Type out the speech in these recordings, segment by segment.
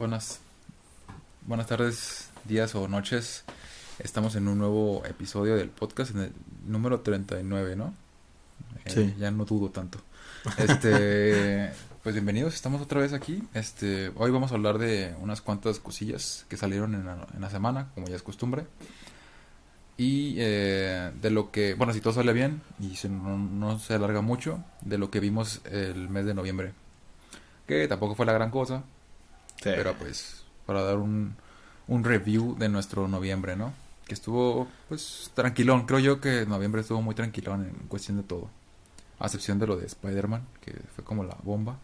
Buenas, buenas tardes, días o noches. Estamos en un nuevo episodio del podcast, en el número 39, ¿no? Eh, Sí. Ya no dudo tanto. Este, pues bienvenidos, estamos otra vez aquí. Este, hoy vamos a hablar de unas cuantas cosillas que salieron en la, en la semana, como ya es costumbre. Y eh, de lo que, bueno, si todo sale bien y si no, no se alarga mucho, de lo que vimos el mes de noviembre. Que tampoco fue la gran cosa, Sí. pero pues para dar un, un review de nuestro noviembre, ¿no? Que estuvo pues tranquilón, creo yo que noviembre estuvo muy tranquilón en cuestión de todo. A excepción de lo de Spider-Man, que fue como la bomba,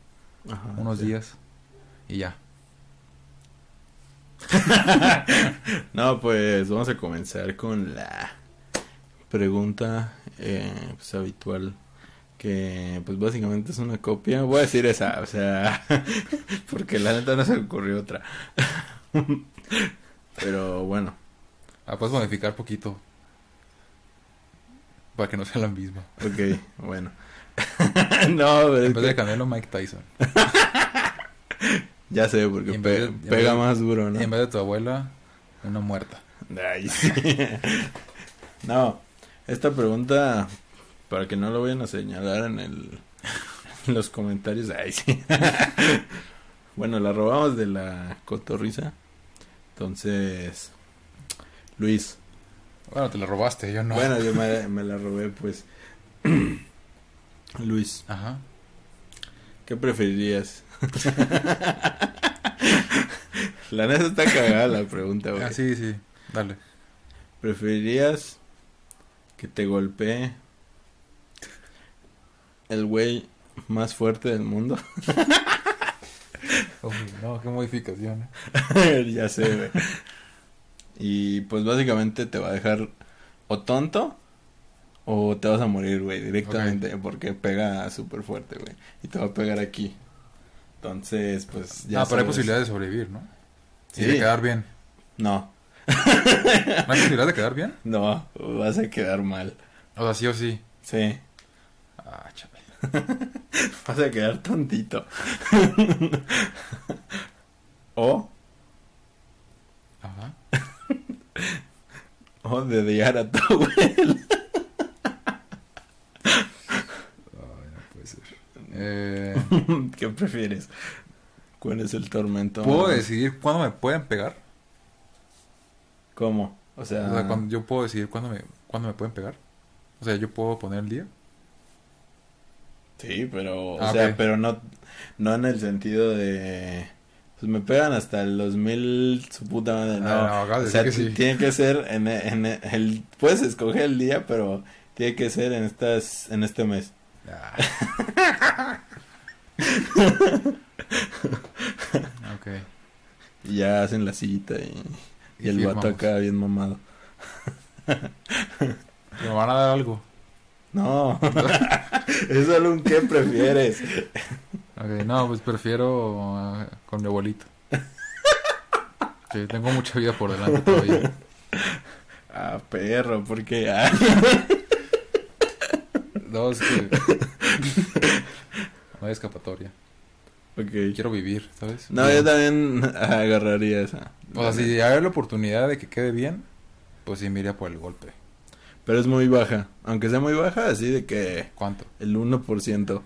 Ajá, unos sí. días y ya. No, pues vamos a comenzar con la pregunta eh, pues, habitual que pues básicamente es una copia. Voy a decir esa, o sea, porque la neta no se me ocurrió otra. Pero bueno, Ah, puedes modificar poquito. Para que no sea la misma. ok, bueno. no, En vez de Canelo, Mike Tyson. ya sé, porque pe- de- pega de- más duro, ¿no? En vez de tu abuela, una muerta. Ay, sí. No, esta pregunta, para que no lo vayan a señalar en el en los comentarios, ay, sí. Bueno, la robamos de la cotorriza. Entonces, Luis, Bueno, te la robaste, yo no. bueno, yo me, me la robé, pues. Luis, Ajá. ¿qué preferirías? la neta está cagada la pregunta, güey. Ah, sí, sí. Dale. ¿Preferirías que te golpee el güey más fuerte del mundo? Uy, no, qué modificación. ¿eh? ya sé, güey. Y pues básicamente te va a dejar o tonto o te vas a morir, güey, directamente porque pega súper fuerte, güey. Y te va a pegar aquí. Entonces, pues ya ah, pero hay sabes. posibilidad de sobrevivir, ¿no? Y Sí. de quedar bien. No, ¿No hay posibilidad de quedar bien? no, vas a quedar mal. O sea, sí o sí. Sí, Ah, chaval. vas a quedar tontito. o Ajá. O dediar a tu abuela. Ay, no puede ser. Eh, ¿Qué prefieres? ¿Cuál es el tormento? ¿Puedo decidir cuándo me pueden pegar? ¿Cómo? O sea, O sea, cuando, yo puedo decidir cuándo me, cuándo me pueden pegar. O sea, yo puedo poner el día. Sí, pero, o Ah, sea, pero no, no en el sentido de, pues me pegan hasta el 2000, su puta madre, no. Ah, no, o sea, que sí. tiene que ser en, en el, puedes escoger el día, pero tiene que ser en estas, en este mes. Ah. ok. Y ya hacen la cita y, y Y el vato firmamos. acá bien mamado. ¿Me van a dar algo? No, es solo un qué prefieres. Ok, no, pues prefiero ah, con mi abuelito. Sí, tengo mucha vida por delante todavía. Ah, perro, porque ah, No, es que... No hay escapatoria. ok. Quiero vivir, ¿sabes? No, yo también agarraría esa. O sea, si hay la oportunidad de que quede bien, pues sí me iría por el golpe. Pero es muy baja. Aunque sea muy baja, así de que ¿Cuánto? el 1%.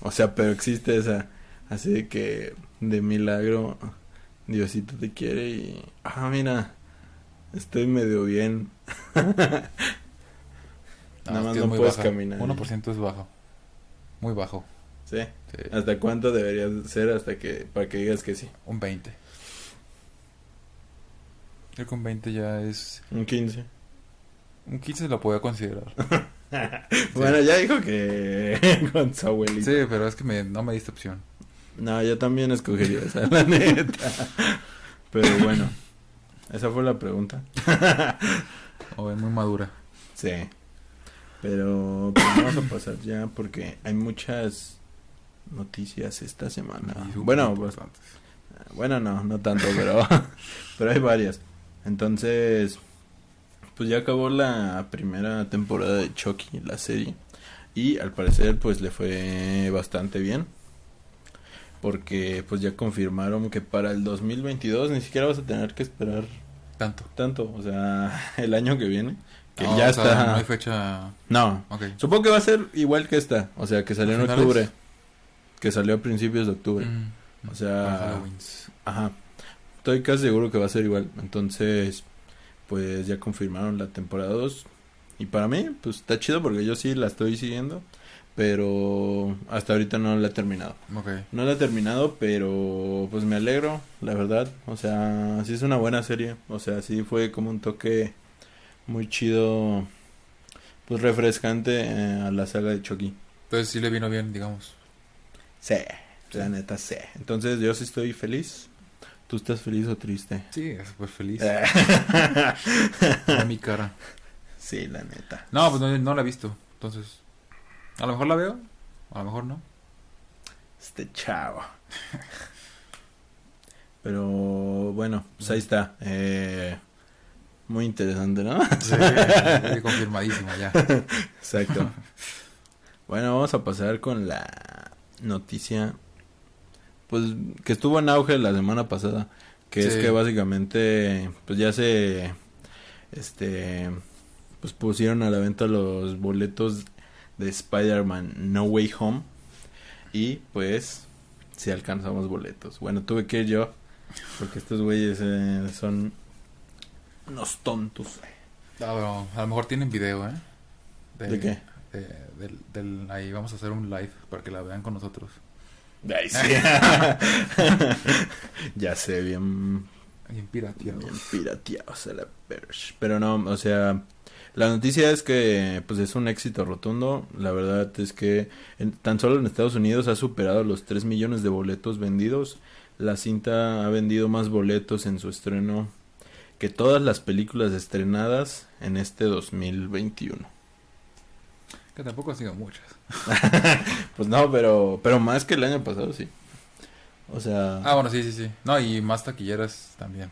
O sea, pero existe esa. Así de que de milagro Diosito te quiere y... Ah, mira. Estoy medio bien. Nada es más no puedes baja. caminar. 1% es bajo. Muy bajo. Sí. Sí, ¿Hasta cuánto debería ser hasta que... Para que digas que sí? Un 20. Creo que un 20 ya es... Un 15. Un 15 lo podía considerar. Bueno, ya dijo que con su abuelito. Sí, pero es que me, no me diste opción. No, yo también escogería esa, la neta. Pero bueno, esa fue la pregunta. O es muy madura. Sí. Pero pues, vamos a pasar ya porque hay muchas noticias esta semana. Bueno, pues, bueno, no, no tanto, pero, pero hay varias. Entonces, pues ya acabó la primera temporada de Chucky, la serie. Y al parecer, pues le fue bastante bien. porque pues ya confirmaron que para el 2022 ni siquiera vas a tener que esperar Tanto. tanto, o sea, el año que viene, que No, ya o sea, está. no hay fecha. No, supongo que va a ser igual que esta, o sea, que salió en octubre, que salió a principios de octubre. Mm, O sea. Ajá. Estoy casi seguro que va a ser igual. Entonces, pues ya confirmaron la temporada 2. Y para mí, pues está chido porque yo sí la estoy siguiendo. Pero hasta ahorita no la he terminado. No la he terminado, pero pues me alegro, la verdad. O sea, sí es una buena serie. O sea, sí fue como un toque muy chido, pues refrescante eh, a la saga de Chucky. Entonces sí le vino bien, digamos. Sí, la neta sí. Entonces yo sí estoy feliz. ¿Tú estás feliz o triste? Sí, súper feliz. Eh. Era mi cara. sí, la neta. No, pues no, no la he visto. Entonces, a lo mejor la veo, a lo mejor no. Este chavo. Pero bueno, pues ahí está. Eh, muy interesante, ¿no? Sí, confirmadísimo ya. Exacto. Bueno, vamos a pasar con la noticia, pues que estuvo en auge la semana pasada, que es que básicamente, pues ya se, este, pues pusieron a la venta los boletos de Spider-Man No Way Home y pues si alcanzamos boletos. Bueno, tuve que ir yo porque estos güeyes eh, son unos tontos. Ah, a lo mejor tienen video, ¿eh? ¿De qué? de- del, del- ahí vamos a hacer un live para que la vean con nosotros. Ay, sí. ya sé, bien, Bien pirateado. bien pirateados a la perch. Pero no, o sea, la noticia es que pues es un éxito rotundo. La verdad es que en- tan solo en Estados Unidos ha superado los 3 millones de boletos vendidos. La cinta ha vendido más boletos en su estreno que todas las películas estrenadas en este 2021. Que tampoco han sido muchas. Pues no, pero pero más que el año pasado, sí. O sea, Ah, bueno, sí, sí, sí. No, y más taquilleras también.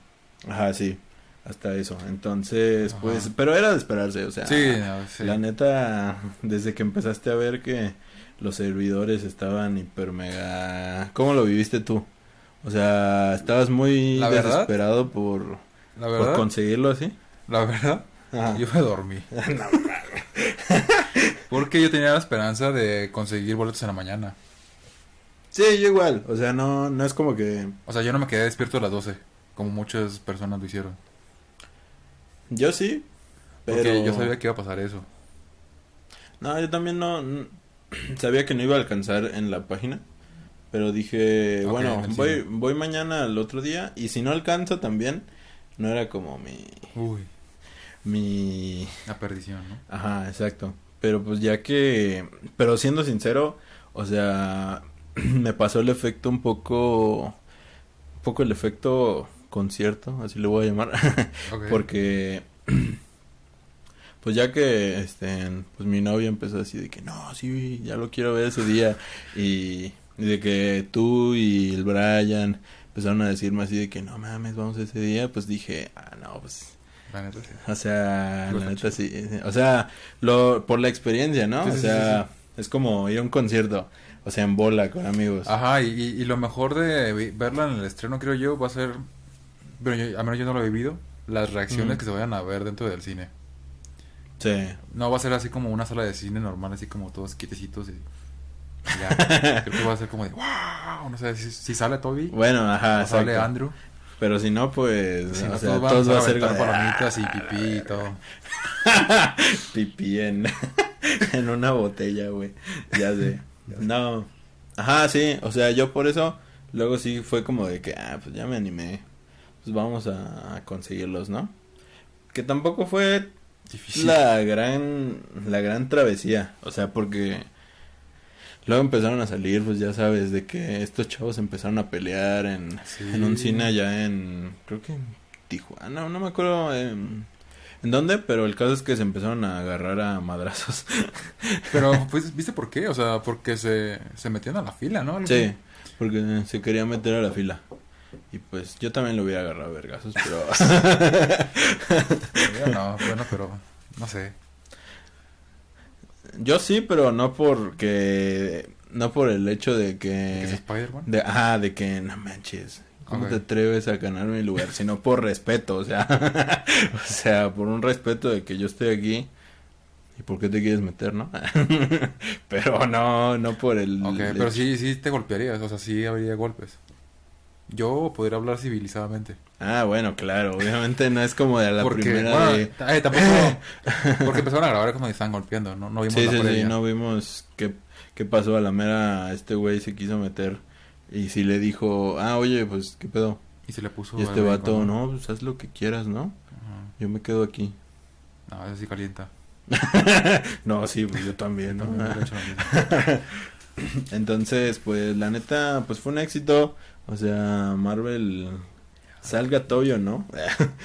Ajá, sí, hasta eso. Entonces, Ajá. pues, pero era de esperarse, o sea, Sí, no, sí. la neta, desde que empezaste a ver que los servidores estaban hiper mega... ¿Cómo lo viviste tú? O sea, estabas muy La desesperado por, La por conseguirlo así. la verdad, Ajá. yo me dormí. Porque yo tenía la esperanza de conseguir boletos en la mañana. Sí, yo igual, o sea, no, no es como que... O sea, yo no me quedé despierto a las 12, como muchas personas lo hicieron. Yo sí, pero... Porque yo sabía que iba a pasar eso. No, yo también no, sabía que no iba a alcanzar en la página, pero dije, bueno, voy, voy mañana al otro día y si no alcanzo también, no era como mi, Uy, mi, la perdición, ¿no? ajá, exacto, pero pues ya que, pero siendo sincero, o sea, me pasó el efecto un poco, un poco el efecto concierto, así le voy a llamar, porque pues ya que este pues mi novia empezó así de que no, sí, ya lo quiero ver ese día y, y de que tú y el Brian empezaron a decirme así de que no mames, vamos ese día, pues dije, ah, no, pues La neta, sí. o sea, la neta sí, o sea, lo por la experiencia, ¿no? Sí, o sí, sea, sí, es como ir a un concierto, o sea, en bola con amigos. Ajá, y, lo mejor de verla en el estreno, creo yo, va a ser, pero yo, a menos yo no lo he vivido, las reacciones Ujú. que se vayan a ver dentro del cine. Sí. No va a ser así como una sala de cine normal, así como todos quietecitos y ya. creo que va a ser como de wow, no sé si, si sale Toby Bueno, ajá, o sale. Andrew, Pero si no, pues, si o no, sea, todos todos va a ser palomitas y "Ah, pipí y todo. pipí en, en una botella, güey. Ya sé. No. Ajá, sí. O sea, yo por eso, luego sí fue como de que, ah, pues ya me animé. Pues vamos a, a conseguirlos, ¿no? Que tampoco fue Difícil. la gran, la gran travesía. O sea, porque luego empezaron a salir, pues ya sabes, de que estos chavos empezaron a pelear en, Sí. en un cine allá en, creo que en Tijuana, no me acuerdo en, en dónde, pero el caso es que se empezaron a agarrar a madrazos. Pero, pues, ¿viste por qué? O sea, porque se, se metían a la fila, ¿no? Algo sí, porque se quería meter a la fila. Y pues yo también lo hubiera agarrado a vergazos, pero... No, bueno, pero no sé. Yo sí, pero no porque... No por el hecho de que... ¿Que es Spider-Man? De, ajá, de que no manches. ¿Cómo te atreves a ganar mi lugar? Sino por respeto, o sea. o sea, por un respeto de que yo estoy aquí. ¿Y por qué te quieres meter, no? pero no, no por el. Ok, el pero hecho. sí, sí te golpearías, o sea, sí habría golpes. Yo podría hablar civilizadamente. Ah, bueno, claro. Obviamente no es como de la porque, primera bueno, de. eh, tampoco. porque empezaron a grabar como estaban golpeando, ¿no? No vimos Sí, la sí, sí, no vimos qué, qué pasó a la mera. Este güey se quiso meter. Y sí le dijo, ah, oye, pues, ¿qué pedo? Y se le puso. Y este vato, no, pues haz lo que quieras, ¿no? Ajá. Yo me quedo aquí. No, eso sí calienta. no, sí, pues yo también, ¿no? También. Entonces, pues la neta, pues fue un éxito. O sea, Marvel salga Toyo, ¿no?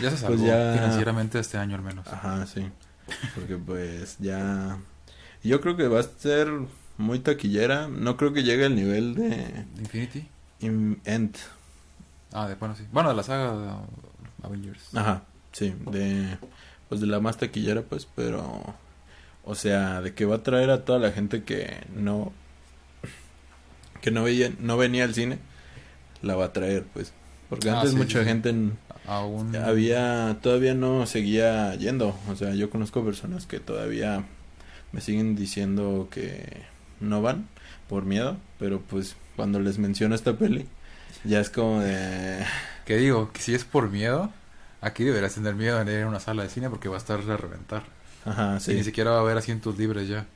Ya se salvó Pues ya- financieramente este año al menos. Ajá, sí. Porque pues ya... Yo creo que va a ser muy taquillera. No creo que llegue al nivel de Infinity. End. Ah, de, bueno, sí. Bueno, de la saga de Avengers. Ajá, sí. De, pues de la más taquillera, pues, pero... O sea, de que va a traer a toda la gente que no... Que no, veía, no venía al cine. La va a traer, pues. Porque Ah, antes sí, mucha sí, sí. gente... en- Aún. había todavía no seguía yendo o sea yo conozco personas que todavía me siguen diciendo que no van por miedo pero pues cuando les menciono esta peli ya es como de Que digo, que si es por miedo, aquí deberías tener miedo de ir a una sala de cine porque va a estar a reventar. ajá Y ni sí siquiera va a haber asientos libres ya.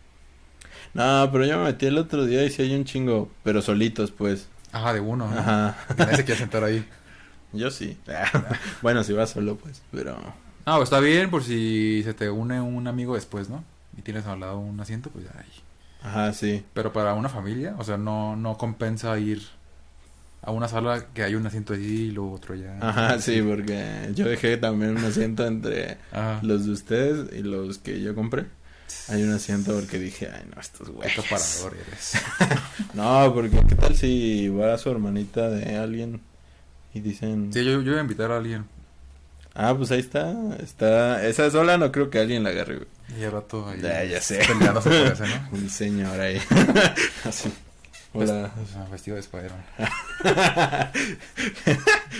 no pero yo me metí el otro día y sí hay un chingo pero solitos pues Ajá, de uno. ¿no? ajá Que Nadie se quiere sentar ahí. yo sí bueno si vas solo pues pero No, está bien por si se te une un amigo después, ¿no? Y tienes al lado un asiento, pues ahí. ajá sí Pero para una familia, o sea, no, no compensa ir a una sala que hay un asiento allí y luego otro allá. ajá sí porque yo dejé también un asiento entre Ajá. los de ustedes y los que yo compré Hay un asiento porque dije, ay, no, estos güeyes. acaparador eres. No, porque ¿qué tal si va su hermanita de alguien y dicen, Sí, yo, yo voy a invitar a alguien. ah, pues ahí está, está, esa sola no creo que alguien la agarre, güey. Y al rato ahí. Ya, ya sé. Peleándose por ese, ¿no? Un señor ahí. Así. Hola. Ah, vestido de Spider-Man.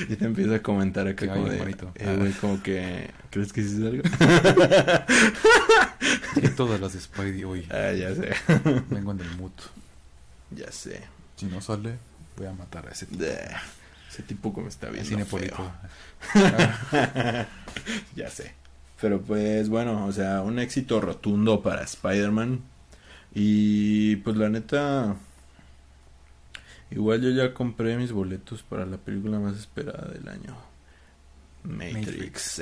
y te empieza a comentar acá como de, eh, güey, como que, ¿crees que es algo? Y todas las de Spidey hoy. ah, ya sé, Vengo en el mood. ya sé. Si no sale, voy a matar a ese tipo. De- ese tipo como está bien. Es cinepolito. Ya sé. Pero pues bueno, o sea, un éxito rotundo para Spider-Man. Y pues la neta, igual yo ya compré mis boletos para la película más esperada del año. Matrix.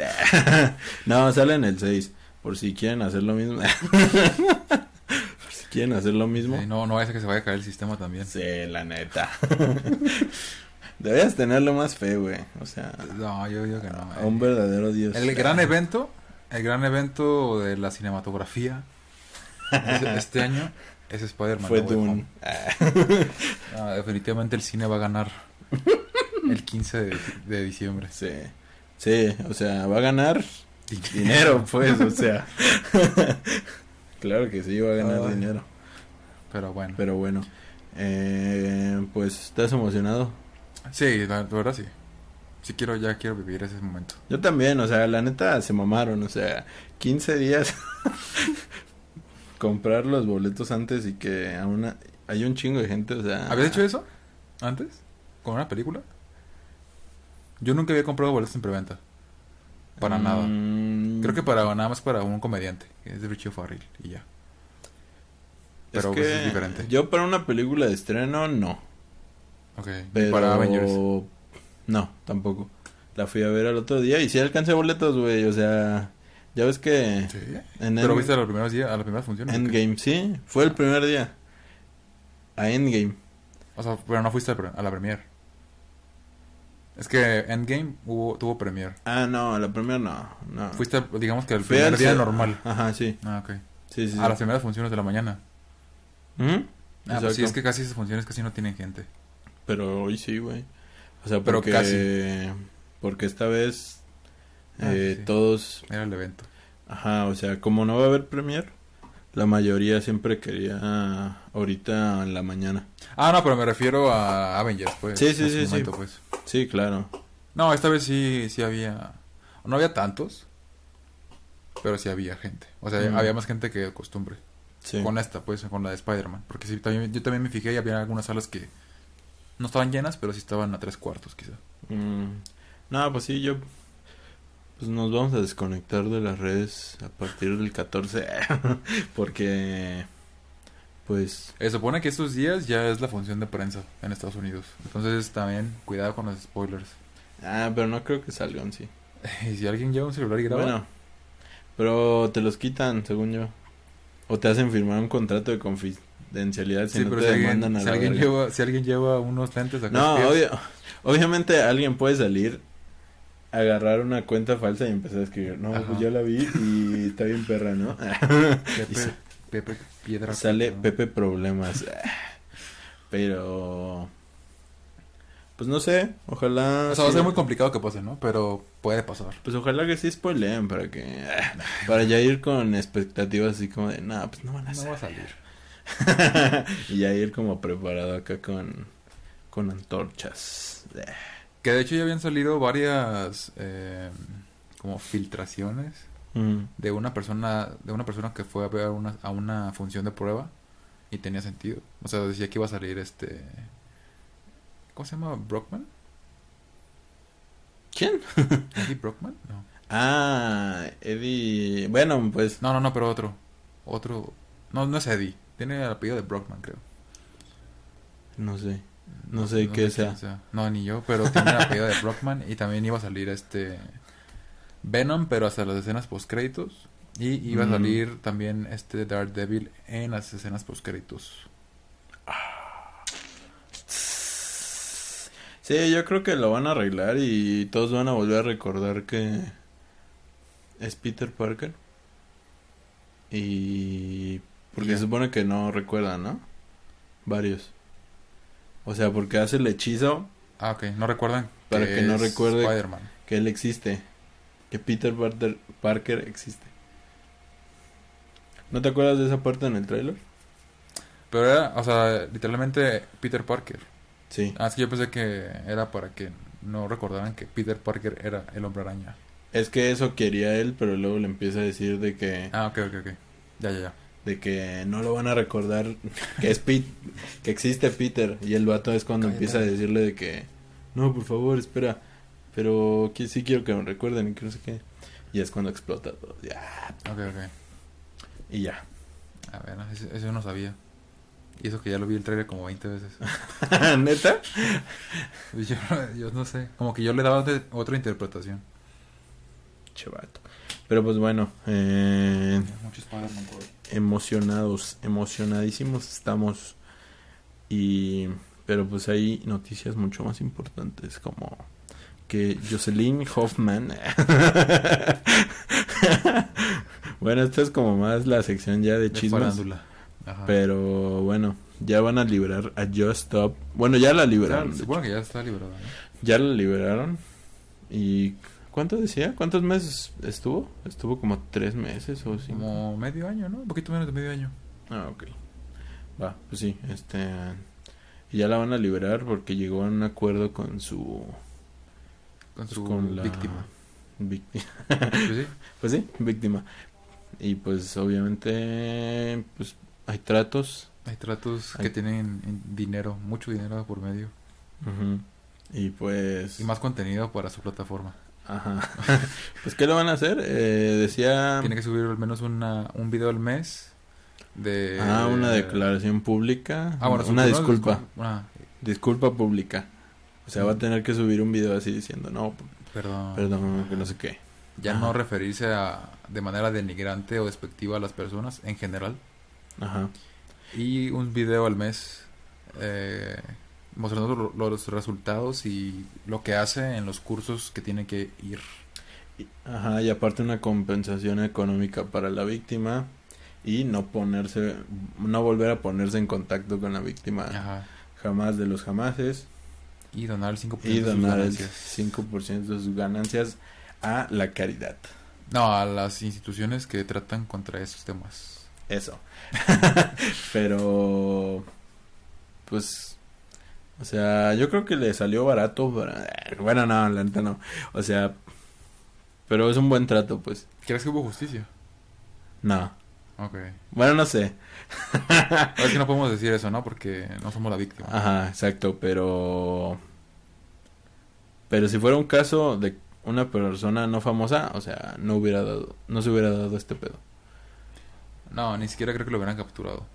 no, sale en el 6. Por si quieren hacer lo mismo. por si quieren hacer lo mismo. Sí, no, no ser que se vaya a caer el sistema también. Sí, la neta. Deberías tenerlo más fe, güey. O sea, No, yo digo que no. a un verdadero dios. El gran evento, el gran evento de la cinematografía este año es Spider-Man. Fue No Dune. Ah, definitivamente el cine va a ganar el 15 de, de diciembre. Sí. Sí, o sea, va a ganar dinero, pues, o sea. claro que sí, va a ganar Ay. dinero. Pero bueno. Pero bueno, eh, pues, ¿estás emocionado? Sí, la, la verdad sí. Sí quiero, ya quiero vivir ese momento. Yo también, o sea, la neta se mamaron, o sea, 15 días comprar los boletos antes y que a una hay un chingo de gente, o sea, ¿Habías hecho eso antes? ¿Con una película? Yo nunca había comprado boletos en preventa. Para nada. Mm, Creo que para nada más para un comediante, que es de Richie Farrell, y ya. Pero es pues, que es diferente. Yo para una película de estreno no, Ok. pero Para Avengers. no, tampoco. La fui a ver al otro día y sí alcancé boletos, güey, o sea, ya ves que Sí. en ¿Pero End- viste a los primeros días, a las primeras funciones? o qué? Endgame, sí, fue el primer día. A Endgame. O sea, pero no fuiste a, la premier. Es que Endgame hubo, tuvo premier. Ah, no, la primera no, no. Fuiste, digamos que el Fui primer al día normal. Ajá, sí. Ah, ok. Sí, sí. sí. A las primeras funciones de la mañana. Ah, pues sí, es que casi esas funciones casi no tienen gente. Pero hoy sí, güey. O sea, Pero porque casi. porque esta vez Ah, eh, sí. todos Era el evento. Ajá, o sea, como no va a haber premier, la mayoría siempre quería ahorita en la mañana. Ah, no, pero me refiero a Avengers, pues. Sí, sí, sí, sí. pues. Sí, claro. No, esta vez sí, sí había... No había tantos, pero sí había gente. O sea, Mm. había más gente que de costumbre. Sí. Con esta, pues, con la de Spider-Man. Porque sí, también, yo también me fijé y había algunas salas que no estaban llenas, pero sí estaban a tres cuartos, quizá. Mm, No, pues sí, yo... Pues nos vamos a desconectar de las redes a partir del 14. porque... Pues... Eh, supone que estos días ya es la función de prensa en Estados Unidos. Entonces también cuidado con los spoilers. Ah, pero no creo que salgan, sí. Y si alguien lleva un celular y graba... Bueno, pero te los quitan, según yo. O te hacen firmar un contrato de confidencialidad si sí, no pero te si alguien, a si, la alguien verga. lleva, si alguien lleva unos lentes acá No, obvio, obviamente alguien puede salir, agarrar una cuenta falsa y empezar a escribir. No, Ajá. pues yo la vi y está bien perra, ¿no? Pepe, sa- Pepe Piedra. Sale ¿no? Pepe Problemas. Pero... Pues no sé, ojalá... O sea, va a ser muy complicado que pase, ¿no? Pero puede pasar. Pues ojalá que sí spoileen para que... Para ya ir con expectativas así como de... No, pues no van a No hacer. va a salir. y ya ir como preparado acá con, con antorchas. Que de hecho ya habían salido varias eh, como filtraciones Mm, de una persona de una persona que fue a ver una, a una función de prueba y tenía sentido. O sea, decía que iba a salir este ¿Cómo se llama? Brockman? ¿Quién? ¿Eddie Brockman? No. Ah, Eddie. Bueno, pues. No, no, no, pero otro. Otro. No, no es Eddie. Tiene el apellido de Brockman, creo. No sé. No sé qué sea. No, ni yo, pero tiene el apellido de Brockman y también iba a salir este Venom, pero hasta las escenas post créditos y iba a salir también este Daredevil en las escenas post créditos. Sí, yo creo que lo van a arreglar y todos van a volver a recordar que es Peter Parker. Y porque se supone que no recuerdan, ¿no? Varios. O sea, porque hace el hechizo Ah, ok, no recuerdan Para que no recuerde- que él existe, que Peter Parker, Parker existe. ¿No te acuerdas de esa parte en el trailer? Pero era, o sea, literalmente Peter Parker. Sí. Ah, es que yo pensé que era para que no recordaran que Peter Parker era el hombre araña. Es que eso quería él, pero luego le empieza a decir de que Ah, ok, ok, ok. Ya, ya, ya. De que no lo van a recordar que es Pete, que existe Peter y el vato es cuando Cállate. empieza a decirle de que no, por favor, espera, pero que sí quiero que me recuerden y que no sé qué. Y es cuando explota todo. Ya. Ok, ok. Y ya. A ver, no, eso, eso no sabía. Y eso que ya lo vi el trailer como 20 veces. ¿Neta? Yo, yo no sé. Como que yo le daba otra- otra interpretación. Chevato. Pero pues bueno, eh, emocionados, emocionadísimos estamos. Y pero pues hay noticias mucho más importantes como que Jocelyn Hoffman Bueno, esto es como más la sección ya de De chismes, pero bueno, ya van a liberar a Just Stop. Bueno, ya la liberaron. Supongo que ya está liberada. ¿no? Ya la liberaron. ¿Y cuánto decía? ¿Cuántos meses estuvo? Estuvo como tres meses o cinco. Como medio año, ¿no? Un poquito menos de medio año. Ah, ok. Va, pues sí, este... Ya la van a liberar porque llegó a un acuerdo con su... Con pues, su con la... víctima. Víctima. Pues sí. Pues sí, víctima. Y pues obviamente, pues hay tratos. Hay tratos Hay- que tienen en- dinero, mucho dinero por medio. Y pues... Y más contenido para su plataforma. Ajá. pues ¿qué lo van a hacer? Eh, decía... Tiene que subir al menos una, un video al mes. De, Ah, una declaración pública. Ah, bueno, una disculpa. Ah, Disculpa pública. O sea, va a tener que subir un video así diciendo, no, perdón. perdón, que no sé qué. Ya Ajá. no referirse a, de manera denigrante o despectiva a las personas en general. Ajá. Y un video al mes eh, mostrando lo- los resultados y lo que hace en los cursos que tiene que ir. Ajá, y aparte una compensación económica para la víctima y no ponerse, no volver a ponerse en contacto con la víctima Ajá. jamás de los jamases Y donar el 5% y de sus donar el ganancias. 5% de sus ganancias a la caridad. No, a las instituciones que tratan contra esos temas. eso. Pero, pues, o sea, yo creo que le salió barato. Bueno, no, la neta no. O sea, pero es un buen trato, pues. ¿Crees que hubo justicia? No. Ok. Bueno, no sé. es que no podemos decir eso, ¿no? Porque no somos la víctima. Ajá, exacto, pero... Pero si fuera un caso de una persona no famosa, o sea, no hubiera dado, no se hubiera dado este pedo. No, ni siquiera creo que lo hubieran capturado.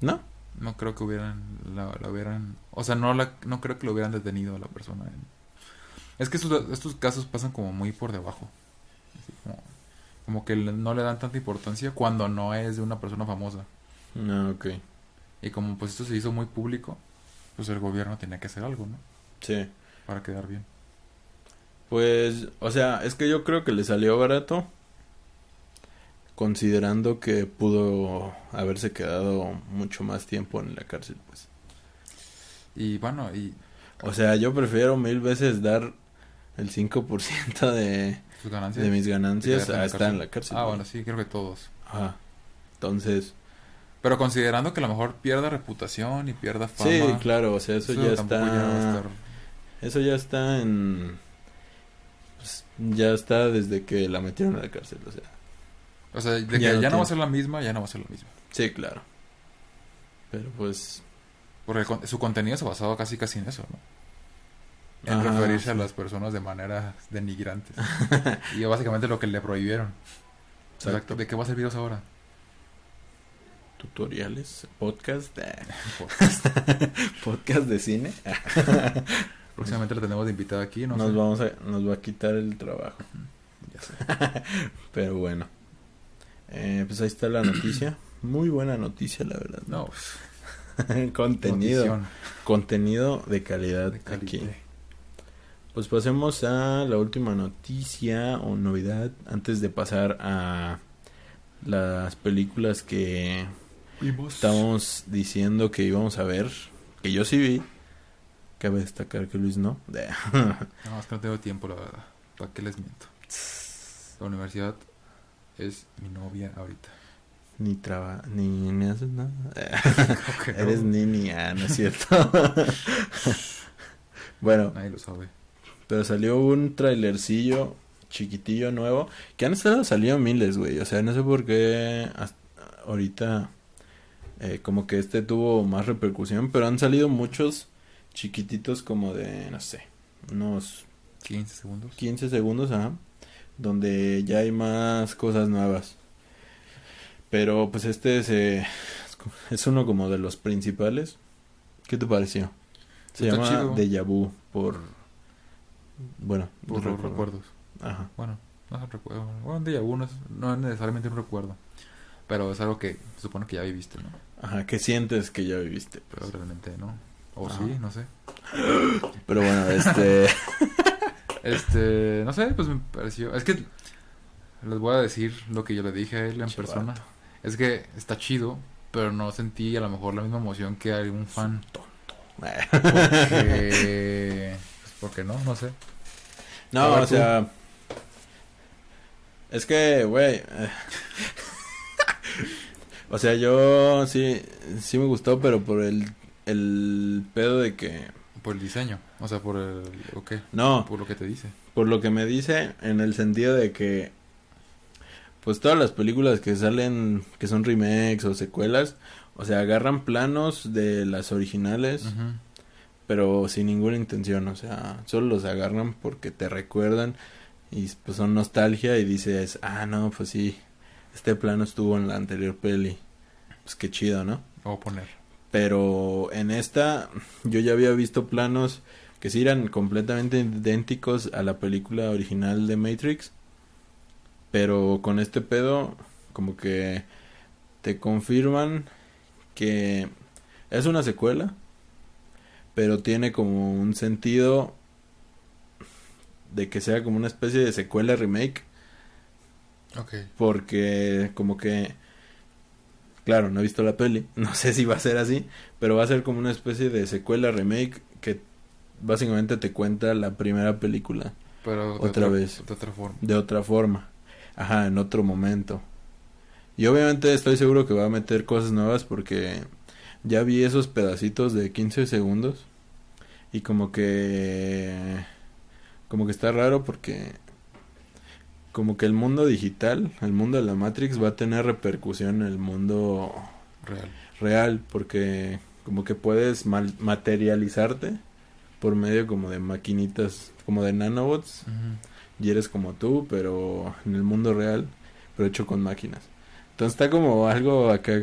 ¿No? No creo que hubieran, la, hubieran, o sea, no la, no creo que lo hubieran detenido a la persona. Es que estos, estos casos pasan como muy por debajo. como, como, que no le dan tanta importancia cuando no es de una persona famosa. No, ah, ok. Y como pues esto se hizo muy público, pues el gobierno tenía que hacer algo, ¿no? Sí. Para quedar bien. Pues, o sea, es que yo creo que le salió barato. Considerando que pudo haberse quedado mucho más tiempo en la cárcel, pues. Y bueno, y... O sea, yo prefiero mil veces dar el 5% de, ganancias? de mis ganancias a estar en la cárcel. Ah, bueno, sí, creo que todos. Ajá. Entonces... Pero considerando que a lo mejor pierda reputación y pierda fama. Sí, claro, o sea, eso, ya está... Eso ya está en pues, ya está desde que la metieron a la cárcel, o sea. O sea, de que ya, no, va a ser la misma, ya no va a ser la misma. Sí, claro. Pero pues... Porque su contenido se basaba casi casi en eso, ¿no? En referirse a las personas de manera denigrantes. y básicamente lo que le prohibieron. Exacto. ¿De qué va a servir ahora? Tutoriales, podcast, podcast, podcast de cine. Próximamente lo tenemos de invitado aquí, ¿no? Nos, vamos a, nos va a quitar el trabajo. Ya sé. Pero bueno. Eh, pues ahí está la noticia. Muy buena noticia, la verdad. No. contenido. Contenido de calidad, de aquí. Pues pasemos a la última noticia o novedad antes de pasar a las películas que estamos diciendo que íbamos a ver, que yo sí vi. Cabe destacar que Luis no. no, es que no tengo tiempo, la verdad. ¿Para qué les miento? La universidad es mi novia ahorita. Ni traba, ni, ni haces nada. Eres nini, ah, no es cierto. bueno. Nadie lo sabe. Pero salió un trailercillo chiquitillo nuevo. Que han estado saliendo miles, güey. O sea, no sé por qué ahorita eh, como que este tuvo más repercusión. Pero han salido muchos chiquititos como de, no sé, unos 15 segundos. 15 segundos, ajá, donde ya hay más cosas nuevas. Pero pues este es, eh, es uno como de los principales. ¿Qué te pareció? Se llama Deja Vu por... Bueno, por los recuerdos. Ajá. Bueno, no es un recuerdo. Bueno, Deja Vu no es, no es necesariamente un recuerdo. Pero es algo que se supone que ya viviste, ¿no? Ajá, que sientes que ya viviste. Pero realmente no. O sí, no sé. Pero bueno, este. este. No sé, pues me pareció. Es que. Les voy a decir lo que yo le dije a él en persona. Es que está chido, pero no sentí a lo mejor la misma emoción que algún fan. Tonto. Porque. Pues porque no, no sé. No, o sea. Es que, güey. Eh, o sea, yo sí, sí me gustó, pero por el el pedo de que... Por el diseño, o sea, por el... ¿O qué? No. Por lo que te dice. Por lo que me dice, en el sentido de que... Pues todas las películas que salen, que son remakes o secuelas, o sea, agarran planos de las originales, pero sin ninguna intención, o sea, solo los agarran porque te recuerdan y pues son nostalgia y dices, ah, no, pues sí, este plano estuvo en la anterior peli. Pues qué chido, ¿no? O poner. Pero en esta yo ya había visto planos que sí eran completamente idénticos a la película original de Matrix. Pero con este pedo como que te confirman que es una secuela, pero tiene como un sentido de que sea como una especie de secuela remake. Okay. Porque como que Claro, no he visto la peli, no sé si va a ser así, pero va a ser como una especie de secuela remake que básicamente te cuenta la primera película. Pero otra, vez. De otra forma. De otra forma. Ajá, en otro momento. Y obviamente estoy seguro que va a meter cosas nuevas porque ya vi esos pedacitos de 15 segundos y como que como que está raro porque como que el mundo digital, el mundo de la Matrix va a tener repercusión en el mundo Real. real porque como que puedes mal- materializarte por medio como de maquinitas, como de nanobots y eres como tú, pero en el mundo real, pero hecho con máquinas. Entonces está como algo acá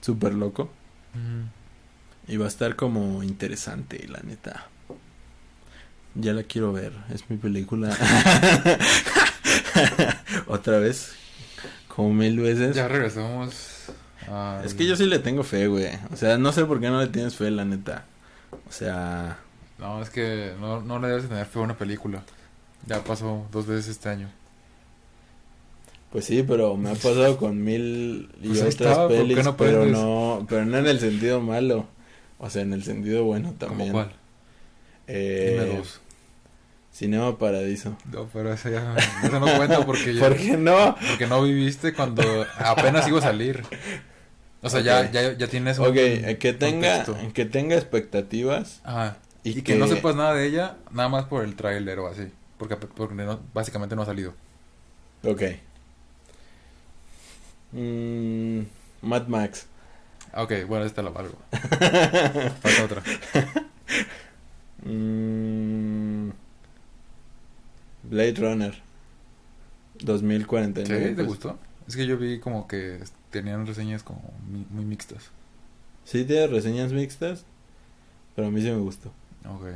súper loco y va a estar como interesante, la neta. Ya la quiero ver, es mi película. Otra vez, como mil veces. Ya regresamos. al- Es que yo sí le tengo fe, güey. O sea, no sé por qué no le tienes fe, la neta. O sea, No, es que no, no le debes tener fe a una película. Ya pasó dos veces este año. pues sí, pero me ha pasado con mil y Pues otras está, ¿por qué pelis, no pero no, pero no en el sentido malo. O sea, en el sentido bueno ¿Cómo también. cuál? Eh, Dime dos. Cinema Paradiso. No, pero esa ya esa no cuenta porque ya, ¿Por qué no? porque no viviste cuando apenas iba a salir. O sea, ya, ya, ya tienes un Ok, eh, que tenga, contexto. que tenga expectativas Ajá. Y, Y, que... no sepas nada de ella, nada más por el tráiler o así. Porque, porque no- básicamente no ha salido. Ok. Mm, Mad Max. Ah, Ok, bueno, esta la valgo. Falta otra. Mm, Blade Runner. 2049. ¿Sí? ¿Te pues. gustó? Es que yo vi como que tenían reseñas como muy mixtas. Sí, tiene reseñas mixtas, pero a mí sí me gustó. Ok.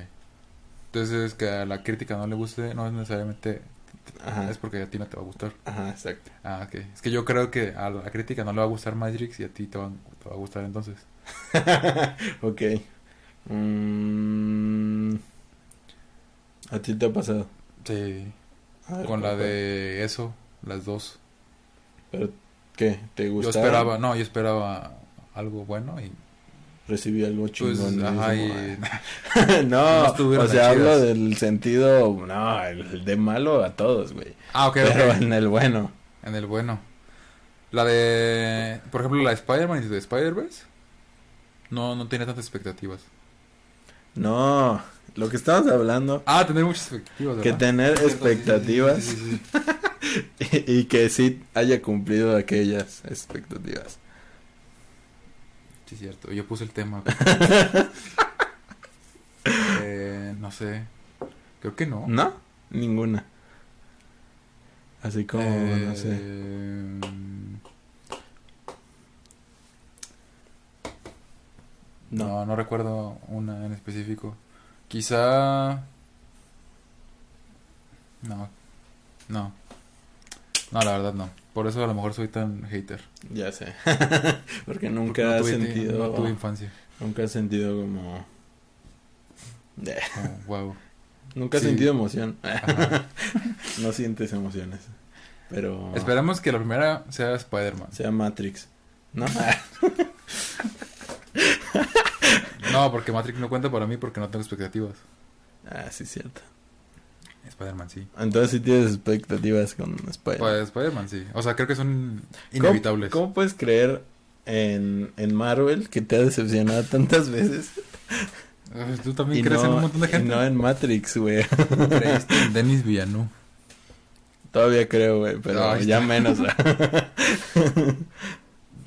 Entonces, que a la crítica no le guste, no es necesariamente... Ajá. Es porque a ti no te va a gustar. Ajá, exacto. Ah, ok. Es que yo creo que a la crítica no le va a gustar Matrix y a ti te va, te va a gustar entonces. ok. Mm, ¿A ti te ha pasado? Sí. Ver, Con la de eso, las dos. ¿Pero qué? ¿Te Yo gustó? esperaba, no, yo esperaba algo bueno y Recibí algo pues, chingón. ajá, y No, o sea, hablo del sentido, no, el de malo a todos, güey. Ah, ok, Pero en el bueno. En el bueno. La de, por ejemplo, la de Spider-Man y de Spider-Verse, no, no tiene tantas expectativas. No, lo que estamos hablando, Ah, tener muchas expectativas, que tener expectativas sí, sí, sí. y, y que sí haya cumplido aquellas expectativas. Sí, es cierto. Yo puse el tema. eh, no sé. Creo que no. ¿No? Ninguna. Así como, no sé. No. No, no recuerdo una en específico. Quizá. No. No. No, la verdad no. Por eso a lo mejor soy tan hater. Ya sé. Porque nunca no has sentido. no tuve infancia. Nunca has sentido como. Eh, Como, wow. Nunca has Sí. sentido emoción. No sientes emociones. Pero. Esperemos que la primera sea Spider-Man. Sea Matrix. ¿No? No, porque Matrix no cuenta para mí porque no tengo expectativas. ah, sí, cierto. Spider-Man sí. Entonces sí tienes expectativas con Spider. Pues Spider-Man sí. O sea, creo que son ¿Cómo- inevitables. ¿Cómo, puedes creer en, en Marvel que te ha decepcionado tantas veces? Tú también Y crees no, en un montón de y gente. no en Matrix, güey. Creíste en Denis Villeneuve. Todavía creo, güey, pero ya menos.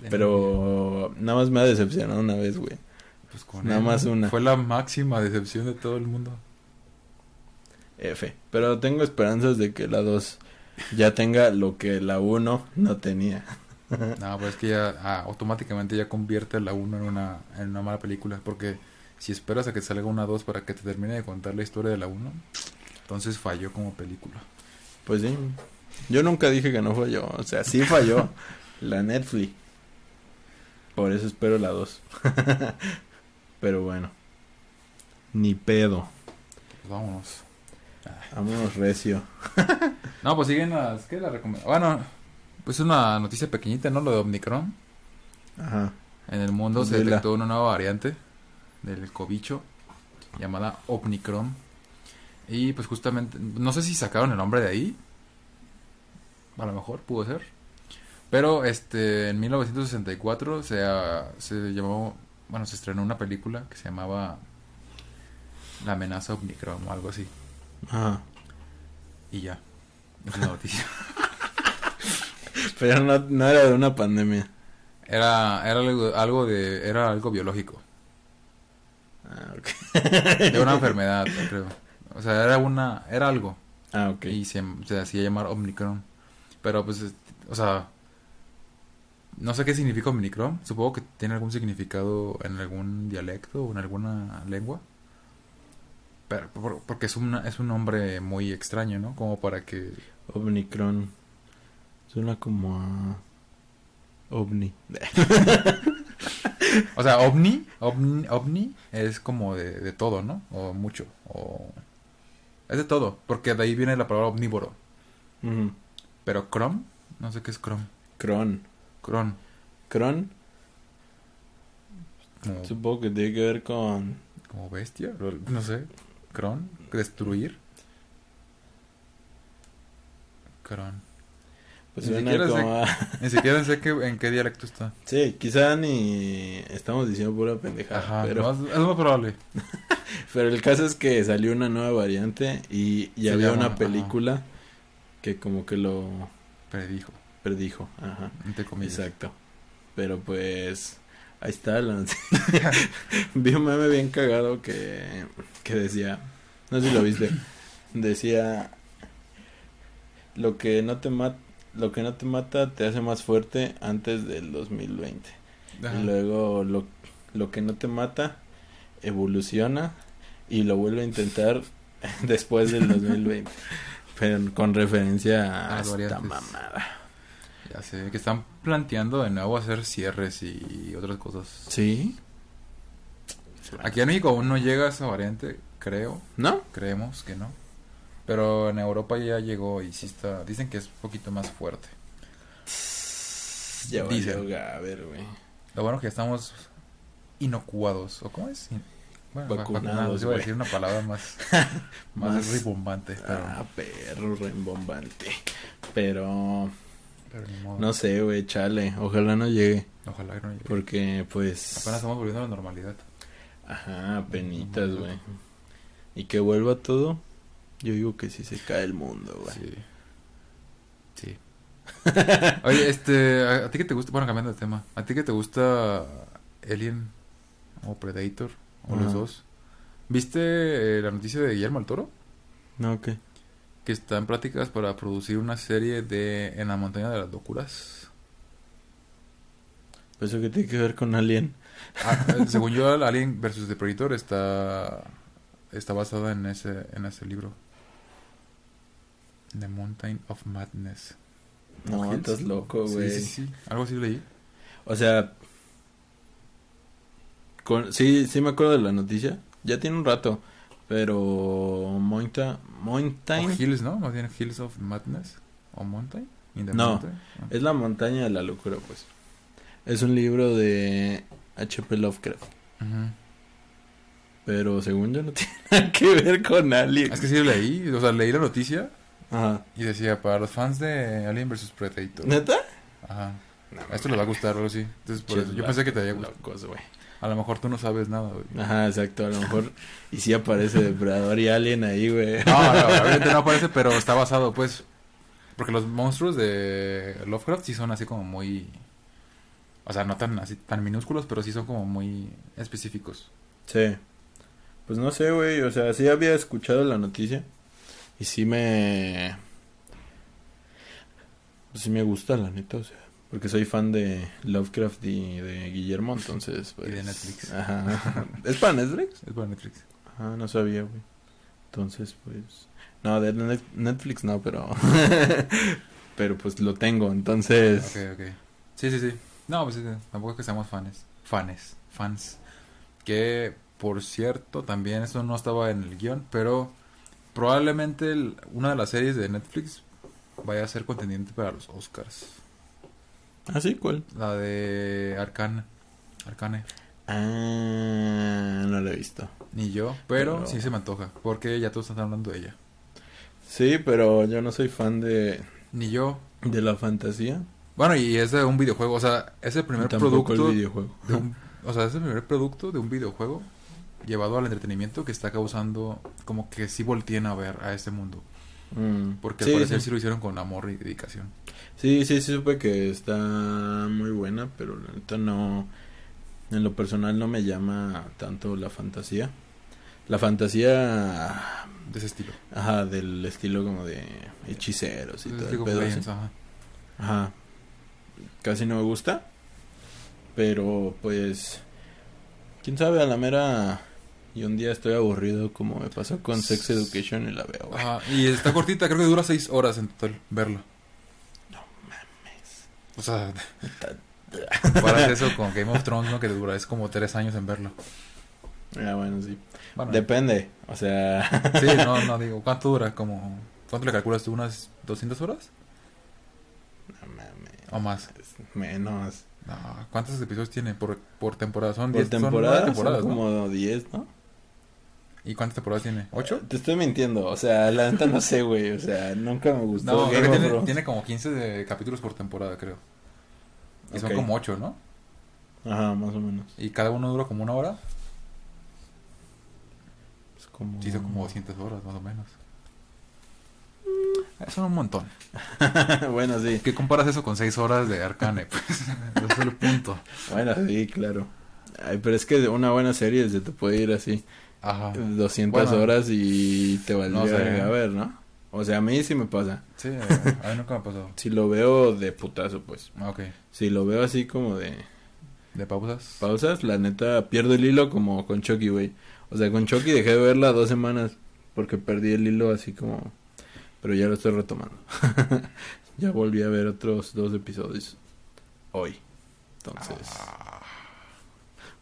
pero nada más me ha decepcionado una vez, güey. Pues con nada él, más una. Fue la máxima decepción de todo el mundo. F. Pero tengo esperanzas de que la 2 ya tenga lo que la 1 no tenía. No, pues es que ya ah, automáticamente ya convierte la 1 en una, en una mala película. Porque si esperas a que salga una 2 para que te termine de contar la historia de la 1, entonces falló como película. Pues sí. Yo nunca dije que no falló. O sea, sí falló. la Netflix. Por eso espero la 2. Pero bueno. Ni pedo. Vámonos. Vámonos recio. No, pues siguen las. ¿Qué la recomiendo? Bueno, pues una noticia pequeñita, ¿no? Lo de Omicron. Ajá. En el mundo se detectó una nueva variante del cobicho llamada Omicron. Y pues justamente, no sé si sacaron el nombre de ahí. A lo mejor pudo ser. Pero este en 1964 se, ah, se llamó, bueno, se estrenó una película que se llamaba La amenaza Omicron o algo así. Ajá. Y ya. Es la noticia. Pero no, no era de una pandemia. Era, era algo, algo de, era algo biológico. Ah. De una enfermedad, creo. O sea, era una, era algo. Ah, ok. Y se, se hacía llamar Omicron. Pero pues, es- o sea, no sé qué significa Omicron. Supongo que tiene algún significado en algún dialecto o en alguna lengua. Pero, por- porque es, una, es un nombre muy extraño, ¿no? Como para que... Omnicron. Suena como a... OVNI. O sea, ovni, ovni, ovni es como de, de todo, ¿no? O mucho. O... Es de todo, porque de ahí viene la palabra omnívoro. Pero crom, no sé qué es crom. Cron. Cron, Cron. Supongo que tiene que ver con... como bestia, no sé. Cron, destruir. Cron. Pues Ni siquiera sé- como Ni siquiera sé qué, en qué dialecto está. Sí, quizá ni estamos diciendo pura pendejada. Ajá, pero, no, es, muy probable. pero el caso es que salió una nueva variante y, y había llama, una película que como que lo Predijo, predijo. Ajá. entre comillas. Exacto. Pero pues ahí está la Vi un meme bien cagado que, que decía, no sé si lo viste, decía lo que no te mata lo que no te mata te hace más fuerte antes del 2020. Ajá. Y luego lo, lo que no te mata evoluciona y lo vuelve a intentar después del 2020. Pero con referencia A a esta mamada. Ya sé que están planteando de nuevo hacer cierres y otras cosas. ¿Sí? Aquí en México aún no llega esa variante, creo. ¿No? Creemos que no. Pero en Europa ya llegó y sí está. Dicen que es un poquito más fuerte. Ya Dicen. valió ver, güey. Lo bueno que estamos inocuados. ¿O cómo es? Bueno, Vacunados. Iba a decir una palabra más, más, Más- ribombante. Pero, Ah, perro rembombante. Pero pero ni modo. no sé, güey, chale. Ojalá no llegue. Ojalá que no llegue. Porque, pues. Apenas estamos volviendo a la normalidad. Ajá, penitas, güey. Y que vuelva todo. Yo digo que sí se cae el mundo, güey. Sí. Sí. Oye, este, ¿a, a ti que te gusta? Bueno, cambiando de tema. ¿A ti que te gusta Alien o Predator? O los dos. ¿Viste eh, la noticia de Guillermo del Toro? No, ¿qué? Que está en prácticas para producir una serie de En la montaña de las locuras. Eso que tiene que ver con Alien. Ah, eh, según yo, Alien versus The Predator está está basada en ese en ese libro. The Mountain of Madness. No, Hills. estás loco, Sí, güey. Sí, sí, Algo así leí. O sea, con, sí, sí me acuerdo de la noticia. Ya tiene un rato. Pero Mountain, O Mountain Hills, ¿no? ¿No tiene Hills of Madness? ¿O Mountain? No. Mountain? Ah. es la montaña de la locura, pues. Es un libro de H.P. Lovecraft. Ujú. Pero según yo no tiene nada que ver con Alien. Es que sí leí, o sea, leí la noticia Ajá. y decía, para los fans de Alien vs Predator. ¿Neta? Ajá. A esto les va a gustar algo así. Entonces, por eso, yo pensé que te había gustado. Locos, güey. A lo mejor tú no sabes nada, güey. Ajá, exacto. A lo mejor. y sí aparece Depredador y Alien ahí, güey. No, no, obviamente no aparece, pero está basado, pues. Porque los monstruos de Lovecraft sí son así como muy. O sea, no tan así tan minúsculos, pero sí son como muy específicos. Sí. Pues no sé, güey. O sea, sí había escuchado la noticia. Y sí me. Pues sí me gusta, la neta, o sea. Porque soy fan de Lovecraft y de Guillermo, entonces, pues. Y de Netflix. Ajá. ¿Es para Netflix? Es para Netflix. Ah, no sabía, güey. Entonces, pues. No, de Net- Netflix no, pero. pero pues lo tengo, entonces. Ok, ok. Sí, sí, sí. No, pues sí, tampoco es que seamos fans. Fanes. Fans. Que, por cierto, también eso no estaba en el guion, pero probablemente el- una de las series de Netflix vaya a ser contendiente para los Oscars. Ah, sí, ¿cuál? La de Arcane. Arcane. Ah, no lo he visto. Ni yo, pero, Pero- sí se me antoja, porque ya todos están hablando de ella. Sí, pero yo no soy fan de, Ni yo. de la fantasía. Bueno, y es de un videojuego, o sea, es el primer Tampoco producto el videojuego. de un, o sea, es el primer producto de un videojuego llevado al entretenimiento que está causando como que sí volteen a ver a este mundo, Mm. porque sí, al parecer sí. sí. lo hicieron con amor y dedicación. sí, sí, sí, supe que está muy buena, pero la neta no. En lo personal no me llama tanto la fantasía. La fantasía. De ese estilo. Ajá, del estilo como de hechiceros y todo el pedo. Ajá. Ajá. Casi no me gusta. Pero pues. Quién sabe, a la mera. Y un día estoy aburrido, como me pasó con Sex Education y la veo, güey. Ajá, Y está cortita, creo que dura seis horas en total verlo. No mames. O sea, para eso con Game of Thrones, ¿no? Que dura, es como tres años en verlo. Ah, bueno, sí. Bueno, Depende. O sea. sí, no, no digo, ¿cuánto dura? Como, ¿Cuánto le calculas tú? ¿Unas 200 horas? no mames. ¿O más? Menos. No, ¿cuántos episodios tiene por, por temporada? Son Por 10 son temporada. nueve temporadas, son ¿no? como 10, ¿no? ¿Y cuántas temporadas tiene? ¿Ocho? Te estoy mintiendo. O sea, la neta no sé, güey. O sea, nunca me gustó. No, creo que tiene, como 15 de capítulos por temporada, creo. Y son como 8, ¿no? Ajá, más o menos. Y cada uno dura como una hora. Es como... Sí, son como 200 horas, más o menos. Eh, Son un montón. bueno, sí. ¿Qué comparas eso con 6 horas de Arcane? Pues, ese es el punto. Bueno, sí, claro. Ay, pero es que una buena serie se te puede ir así. Ajá. 200 Bueno, horas y te valdría no sé. a ver, ¿no? O sea, a mí sí me pasa. Sí, a mí nunca me ha pasado. Si lo veo de putazo, pues. Ah, Ok. Si lo veo así como de ¿De pausas? pausas, la neta pierdo el hilo como con Chucky, güey. O sea, con Chucky dejé de verla dos semanas porque perdí el hilo así como... Pero ya lo estoy retomando. ya volví a ver otros dos episodios hoy. Entonces... Ah,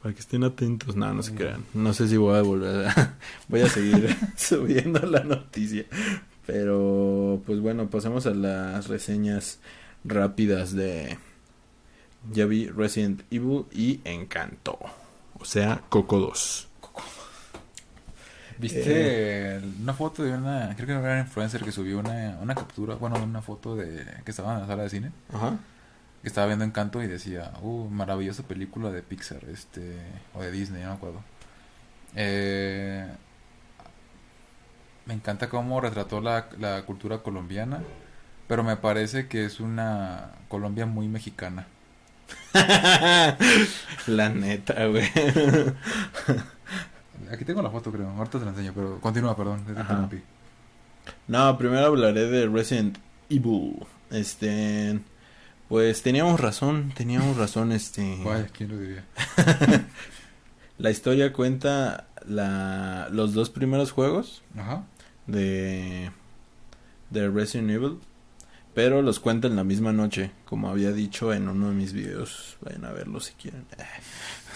Para que estén atentos, no, no se crean. No sé si voy a volver a... voy a seguir subiendo la noticia. Pero, pues bueno, pasemos a las reseñas rápidas de... Ya vi Resident Evil y Encanto. O sea, Coco 2. ¿Viste Eh. una foto de una, creo que era una influencer que subió una, una captura, bueno, una foto de que estaba en la sala de cine, Ajá. Que estaba viendo Encanto y decía, uh, maravillosa película de Pixar, este, o de Disney, no me acuerdo. Eh, me encanta cómo retrató la, la cultura colombiana, pero me parece que es una Colombia muy mexicana. la neta, güey. Aquí tengo la foto, creo, ahorita te la enseño, pero continúa, perdón, te. No, primero hablaré de Resident Evil. Este... Pues teníamos razón, teníamos razón, este... Vaya, ¿quién lo diría? La historia cuenta la, los dos primeros juegos Ajá. de, de Resident Evil, pero los cuenta en la misma noche, como había dicho en uno de mis videos. Vayan a verlo si quieren.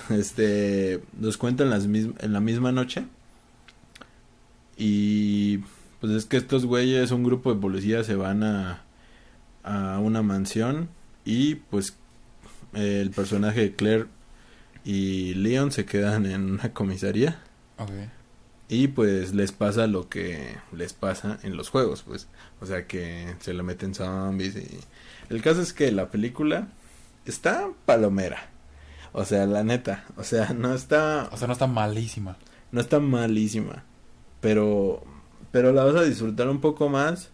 Este, los cuenta en, las mis- en la misma noche. Y pues es que estos güeyes, un grupo de policías, se van a, a una mansión y pues el personaje de Claire y Leon se quedan en una comisaría. Ok. Y pues les pasa lo que les pasa en los juegos, pues. O sea que se le meten zombies y... El caso es que la película está palomera. O sea, la neta. O sea, no está... O sea, no está malísima. No está malísima. Pero... Pero la vas a disfrutar un poco más.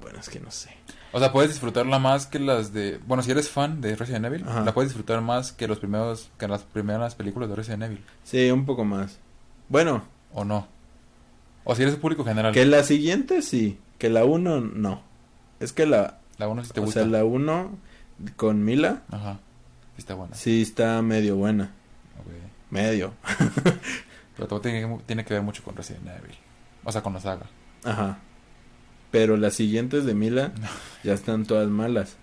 Bueno, es que no sé. O sea, puedes disfrutarla más que las de... Bueno, si eres fan de Resident Evil, Ajá. la puedes disfrutar más que los primeros... Que las primeras películas de Resident Evil. Sí, un poco más. Bueno, ¿O no? O si eres público general. que la siguiente sí. Que la uno no. Es que la... La uno sí te o gusta. sea, la uno con Mila... Ajá. Sí está buena. Sí, está medio buena. Ok. Medio. Pero todo tiene, tiene que ver mucho con Resident Evil. O sea, con la saga. Ajá. Pero las siguientes de Mila No. ya están todas malas.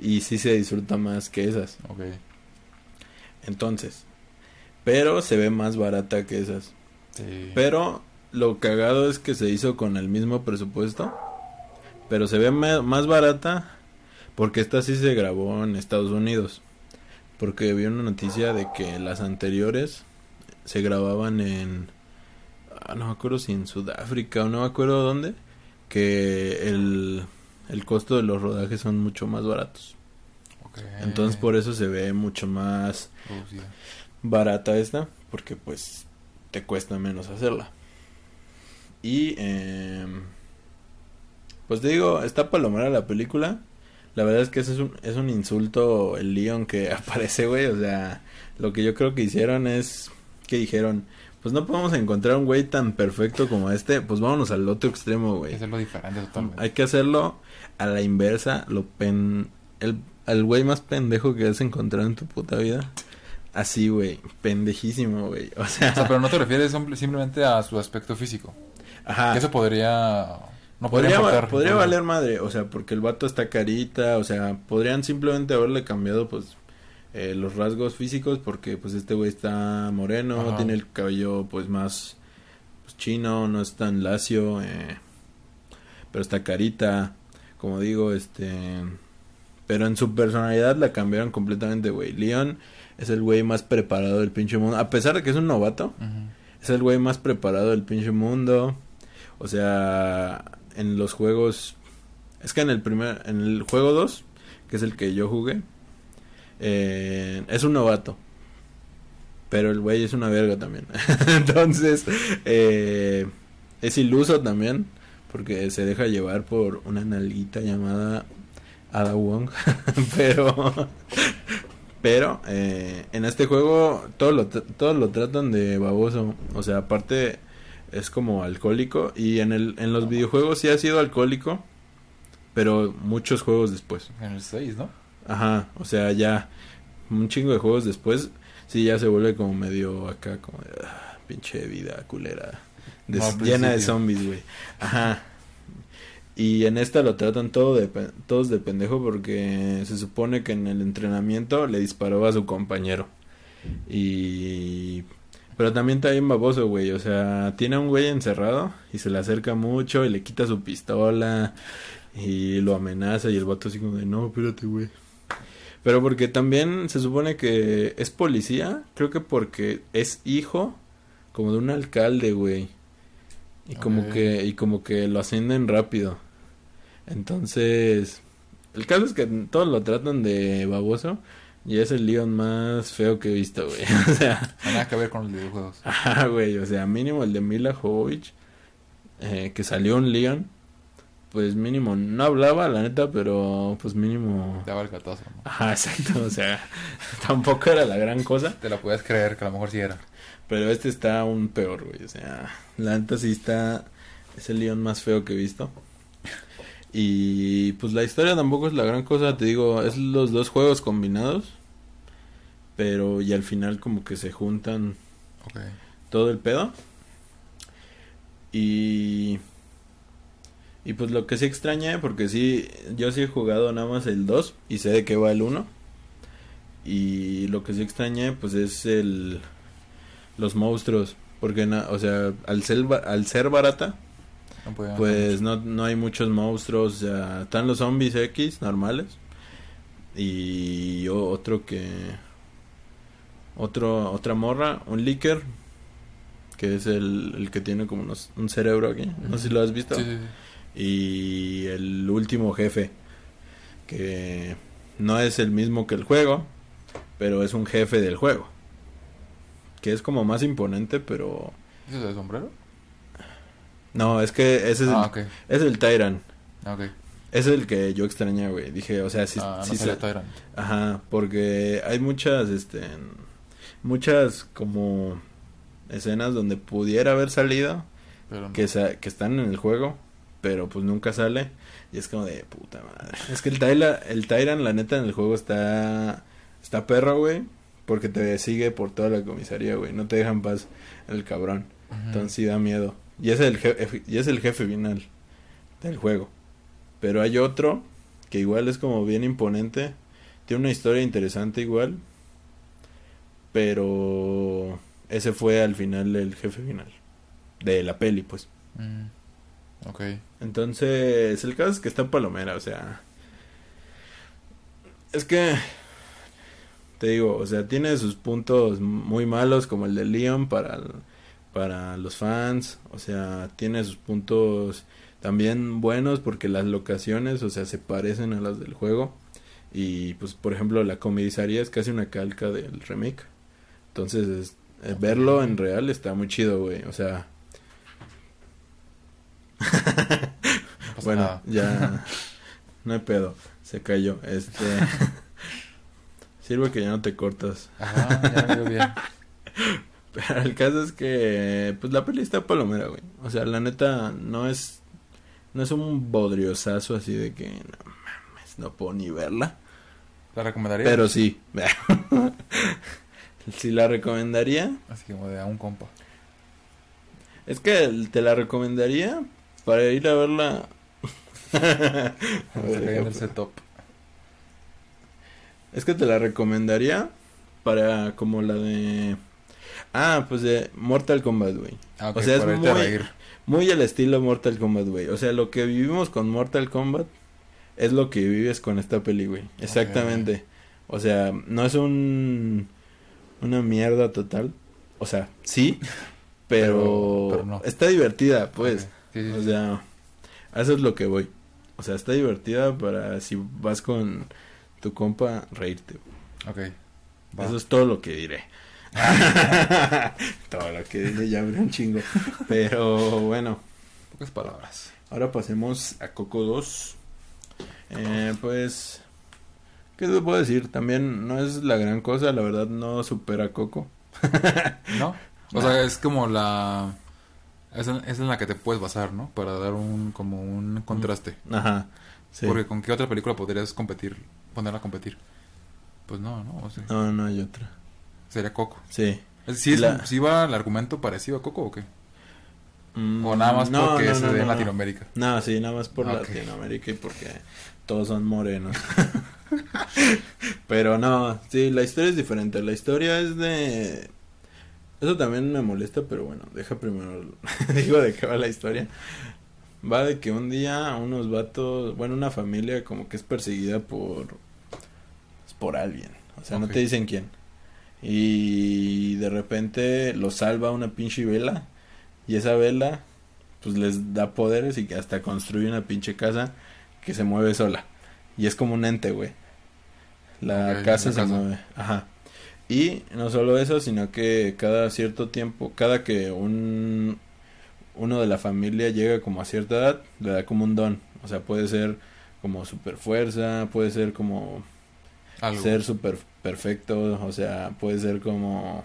Y sí se disfruta más que esas. Ok. Entonces. Pero se ve más barata que esas. Sí. Pero lo cagado es que se hizo con el mismo presupuesto. Pero se ve más barata porque esta sí se grabó en Estados Unidos. Porque vi una noticia de que las anteriores se grababan en... ah, no me acuerdo si en Sudáfrica o no me acuerdo dónde. Que el, el costo de los rodajes son mucho más baratos. Entonces por eso se ve mucho más barata esta, porque pues te cuesta menos hacerla. Y eh, pues te digo, está palomera la película. La verdad es que ese es un, es un insulto el Leon que aparece, güey. O sea, lo que yo creo que hicieron es que dijeron, pues no podemos encontrar un güey tan perfecto como este, pues vámonos al otro extremo, Hay güey. que hacerlo diferente totalmente. Hay que hacerlo a la inversa, lo pen... El, al güey más pendejo que has encontrado en tu puta vida. Así, güey, pendejísimo, güey. O sea, O sea, pero no te refieres simple- simplemente a su aspecto físico. ajá. Que eso podría... No podría, podría va- importar. podría ¿no? valer madre, o sea, porque el vato está carita, o sea, podrían simplemente haberle cambiado, pues, eh, los rasgos físicos, porque, pues, este güey está moreno, Ajá. tiene el cabello, pues, más pues, chino, no es tan lacio, eh, pero está carita, como digo, este, pero en su personalidad la cambiaron completamente, güey. Leon es el güey más preparado del pinche mundo, a pesar de que es un novato, es el güey más preparado del pinche mundo. O sea, en los juegos. Es que en el primer. En el juego 2, que es el que yo jugué. Eh, es un novato. Pero el güey es una verga también. Entonces, eh, es iluso también. Porque se deja llevar por una nalguita llamada Ada Wong. pero. Pero eh, en este juego todos lo, todos lo tratan de baboso. O sea, aparte es como alcohólico. Y en, el, en los videojuegos sí ha sido alcohólico. Pero muchos juegos después. En el 6, ¿no? Ajá, o sea, ya un chingo de juegos después. Sí, ya se vuelve como medio acá, como de, ah, pinche vida culera. de- No, al llena de zombies, güey. Ajá. Y en esta lo tratan todo de, todos de pendejo porque se supone que en el entrenamiento le disparó a su compañero. Y... Pero también está bien baboso, güey. O sea, tiene a un güey encerrado y se le acerca mucho y le quita su pistola y lo amenaza y el vato así como de, no, espérate, güey. Pero porque también se supone que es policía, creo que porque es hijo como de un alcalde, güey. Y como que y como que lo ascienden rápido. Entonces, el caso es que todos lo tratan de baboso y es el Leon más feo que he visto, güey. o sea, nada que ver con los videojuegos. ajá, güey, o sea, mínimo el de Mila Jovovich eh, que salió un Leon, pues mínimo no hablaba, la neta, pero pues mínimo Te daba el gatazo, ¿no? Ajá, exacto, o sea, tampoco era la gran cosa, Te la puedes creer que a lo mejor sí era. pero este está aún peor, güey, o sea, la neta sí está, es el león más feo que he visto. Y pues la historia tampoco es la gran cosa, te digo, es los dos juegos combinados, pero y al final como que se juntan Ok. todo el pedo. Y y pues lo que sí extrañé, porque sí, yo sí he jugado nada más el 2 y sé de qué va el 1. Y lo que sí extrañé, pues es el los monstruos, porque na- o sea, al ser al ser barata, No pues no, no hay muchos monstruos, o sea, están los zombies X normales y otro que otro otra morra, un licker que es el, el que tiene como unos- un cerebro aquí, no sé si lo has visto. Sí, sí, sí. Y el último jefe que no es el mismo que el juego, pero es un jefe del juego. Que es como más imponente, pero ¿Ese es el sombrero? no, es que ese es ah, el, ok. es el Tyrant. Ah, es el que yo extrañé, güey. Dije, o sea, sí, ah, sí Tyrant. Ajá, porque hay muchas, este, muchas como escenas donde pudiera haber salido, Pero no. que están en el juego, pero pues nunca sale. Y es como de puta madre. Es que el Tyrant, el Tyrant, la neta, en el juego está, está perro, güey. Porque te sigue por toda la comisaría, güey. No te dejan paz el cabrón. Entonces sí da miedo. Y es el jefe, y es el jefe final del juego. Pero hay otro que igual es como bien imponente. Tiene una historia interesante igual. Pero ese fue al final el jefe final. De la peli, pues. Mm, ok. Entonces, el caso es que está Palomera, o sea. Es que. Te digo, o sea, tiene sus puntos muy malos, como el de Leon para, para los fans. O sea, tiene sus puntos también buenos porque las locaciones, o sea, se parecen a las del juego. Y pues, por ejemplo, la comisaría es casi una calca del remake. Entonces, es- eh, verlo en real está muy chido, güey. O sea, No bueno, nada. ya no hay pedo. Se cayó. Este sirve que ya no te cortas. Ajá, ya me veo bien. Pero el caso es que pues la peli está palomera, güey. O sea, la neta no es no es un bodriosazo así de que no mames, no puedo ni verla. ¿La recomendaría? Pero sí. si la recomendaría, Así como de a un compa. es que te la recomendaría para ir a verla. Cae en el setup. Es que te la recomendaría para como la de Ah, pues de Mortal Kombat, güey. Ah, ok, O sea, es a muy-. Muy al estilo Mortal Kombat, güey. O sea, lo que vivimos con Mortal Kombat es lo que vives con esta peli, güey. Exactamente. O sea, no es un una mierda total. O sea, sí, pero, Pero- pero no. está divertida, pues. O sea, eso es lo que voy. O sea, está divertida para si vas con tu compa reírte. Ok. Va. Eso es todo lo que diré. todo lo que diré ya habrá un chingo. Pero bueno, Pocas palabras. ahora pasemos a Coco 2. Eh, pues, ¿qué te puedo decir? También no es la gran cosa, la verdad no supera a Coco. ¿No? O sea, es como la... Es en, es en la que te puedes basar, ¿no? Para dar un como un contraste. Ajá, sí. Porque ¿con qué otra película podrías competir? Ponerla a competir. Pues no, ¿no? O sea, No, no hay otra. sería Coco. Sí. ¿Sí, es, La- ¿Sí va el argumento parecido a Coco o qué? Mm, O nada más no, porque no, se no, ve no, en no. Latinoamérica. No, sí, nada más por Ah. Latinoamérica y porque todos son morenos. Pero no, sí, la historia es diferente. La historia es de... Eso también me molesta, pero bueno, deja primero... Digo de qué va la historia. Va de que un día unos vatos, bueno, una familia como que es perseguida por... pues, por alguien. O sea, no te dicen quién. Y de repente lo salva una pinche vela. Y esa vela pues les da poderes y que hasta construye una pinche casa que se mueve sola. Y es como un ente, güey. La casa se casa. mueve. Ajá. Y no solo eso, sino que cada cierto tiempo, cada que un uno de la familia llega como a cierta edad, le da como un don. O sea, puede ser como super fuerza, puede ser como Algo. ser super perfecto, o sea, puede ser como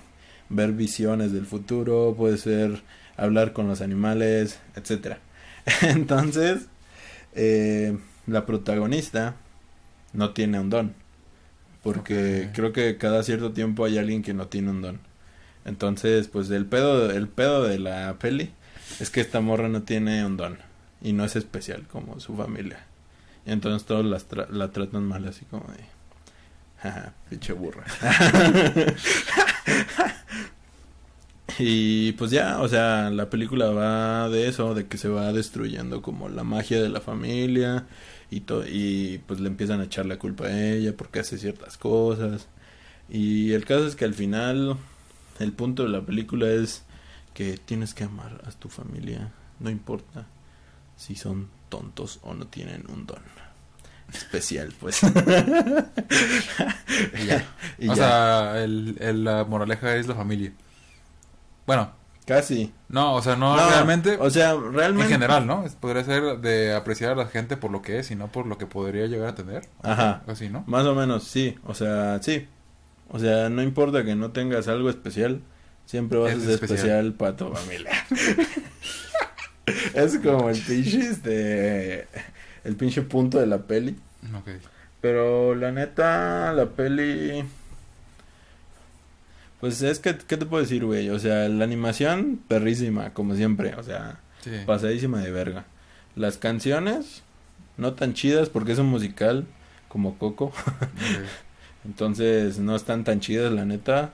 ver visiones del futuro, puede ser hablar con los animales, etcétera. Entonces, eh, la protagonista no tiene un don, porque creo que cada cierto tiempo hay alguien que no tiene un don. Entonces, pues el pedo, el pedo de la peli es que esta morra no tiene un don y no es especial como su familia. Y entonces todos las tra- la tratan mal así como de jaja, pinche burra. y pues ya, o sea, la película va de eso, de que se va destruyendo como la magia de la familia y y pues le empiezan a echar la culpa a ella porque hace ciertas cosas. Y el caso es que al final el punto de la película es que tienes que amar a tu familia, no importa si son tontos o no tienen un don especial, pues. Y ya. Y o ya. sea, el, el- la moraleja es la familia. Bueno, Casi. no, o sea, no, No, realmente. O sea, en realmente. general, ¿no? Podría ser de apreciar a la gente por lo que es y no por lo que podría llegar a tener. Ajá. Así, ¿no? Más o menos, sí. O sea, sí. O sea, no importa que no tengas algo especial, siempre vas Es a ser especial, especial. para tu familia. es como el pinche, este, el pinche punto de la peli. Ok. Pero la neta, la peli... Pues es que, ¿qué te puedo decir, güey? O sea, la animación, perrísima, como siempre. O sea, Sí. pasadísima de verga. Las canciones, no tan chidas porque es un musical como Coco. Entonces no están tan chidas, la neta.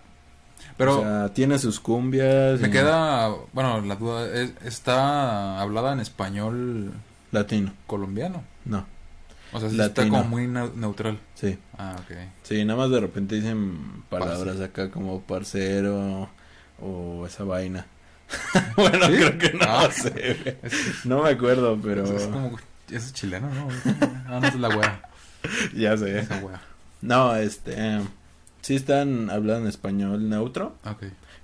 Pero o sea, tiene sus cumbias. me y- queda, bueno, la duda es, ¿está hablada en español Latino, colombiano? no, O sea, sí está como muy neu- neutral. sí. Ah, ok. Sí, nada más de repente dicen palabras Parce. acá como parcero o esa vaina. bueno, ¿Sí? creo que no Ah. sé. No me acuerdo, pero es como... Eso es chileno, ¿no? Ah, no, es la wea. ya sé. Esa wea. No, este, eh, sí están hablando español neutro. Ok.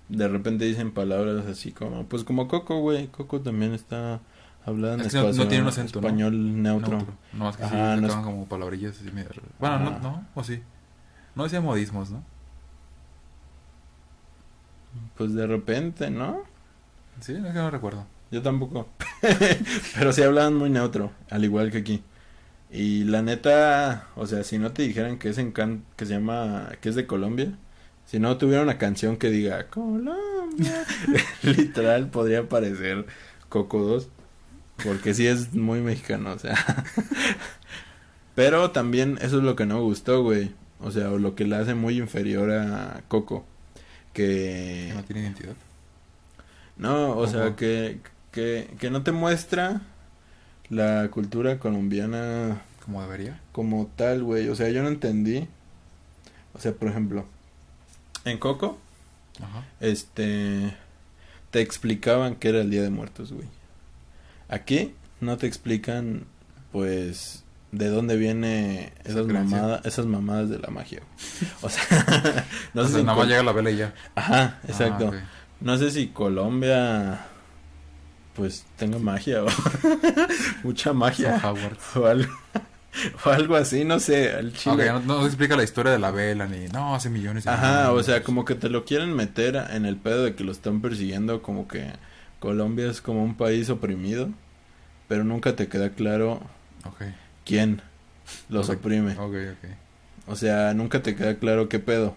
De repente dicen palabras así como, pues como Coco, güey. Coco también está hablando Es que no- no español, tiene un acento, ¿no? español neutro. Neutro. No, más que sí, Ajá, se no es- como palabrillas así medio... Bueno, no, no, o sí. No decía modismos, ¿no? Pues de repente, ¿no? Sí, es que no recuerdo. Yo tampoco. Pero sí hablaban muy neutro, al igual que aquí. Y la neta, o sea, si no te dijeran que es en can que se llama, que es de Colombia, si no tuviera una canción que diga Colombia, literal podría parecer Coco 2, porque sí es muy mexicano, o sea. Pero también eso es lo que no me gustó, güey. O sea, lo que le hace muy inferior a Coco. Que Que no tiene identidad. no, o sea, que, que, que no te muestra la cultura colombiana Como debería. como tal, güey. O sea, yo no entendí. O sea, por ejemplo, en Coco, Ajá. este, te explicaban que era el Día de Muertos, güey. Aquí no te explican, pues, de dónde viene esas mamadas, esas mamadas de la magia. O sea, no o sé sea, si nada más llega la vela y ya. Ajá, exacto. Ah, ok. No sé si Colombia pues tenga magia o mucha magia o algo, o algo así, no sé, al chile. No, no explica la historia de la vela ni... No, hace millones de Ajá, o sea, como que te lo quieren meter en el pedo de que lo están persiguiendo, como que Colombia es como un país oprimido, pero nunca te queda claro quién los oprime. O sea, nunca te queda claro qué pedo.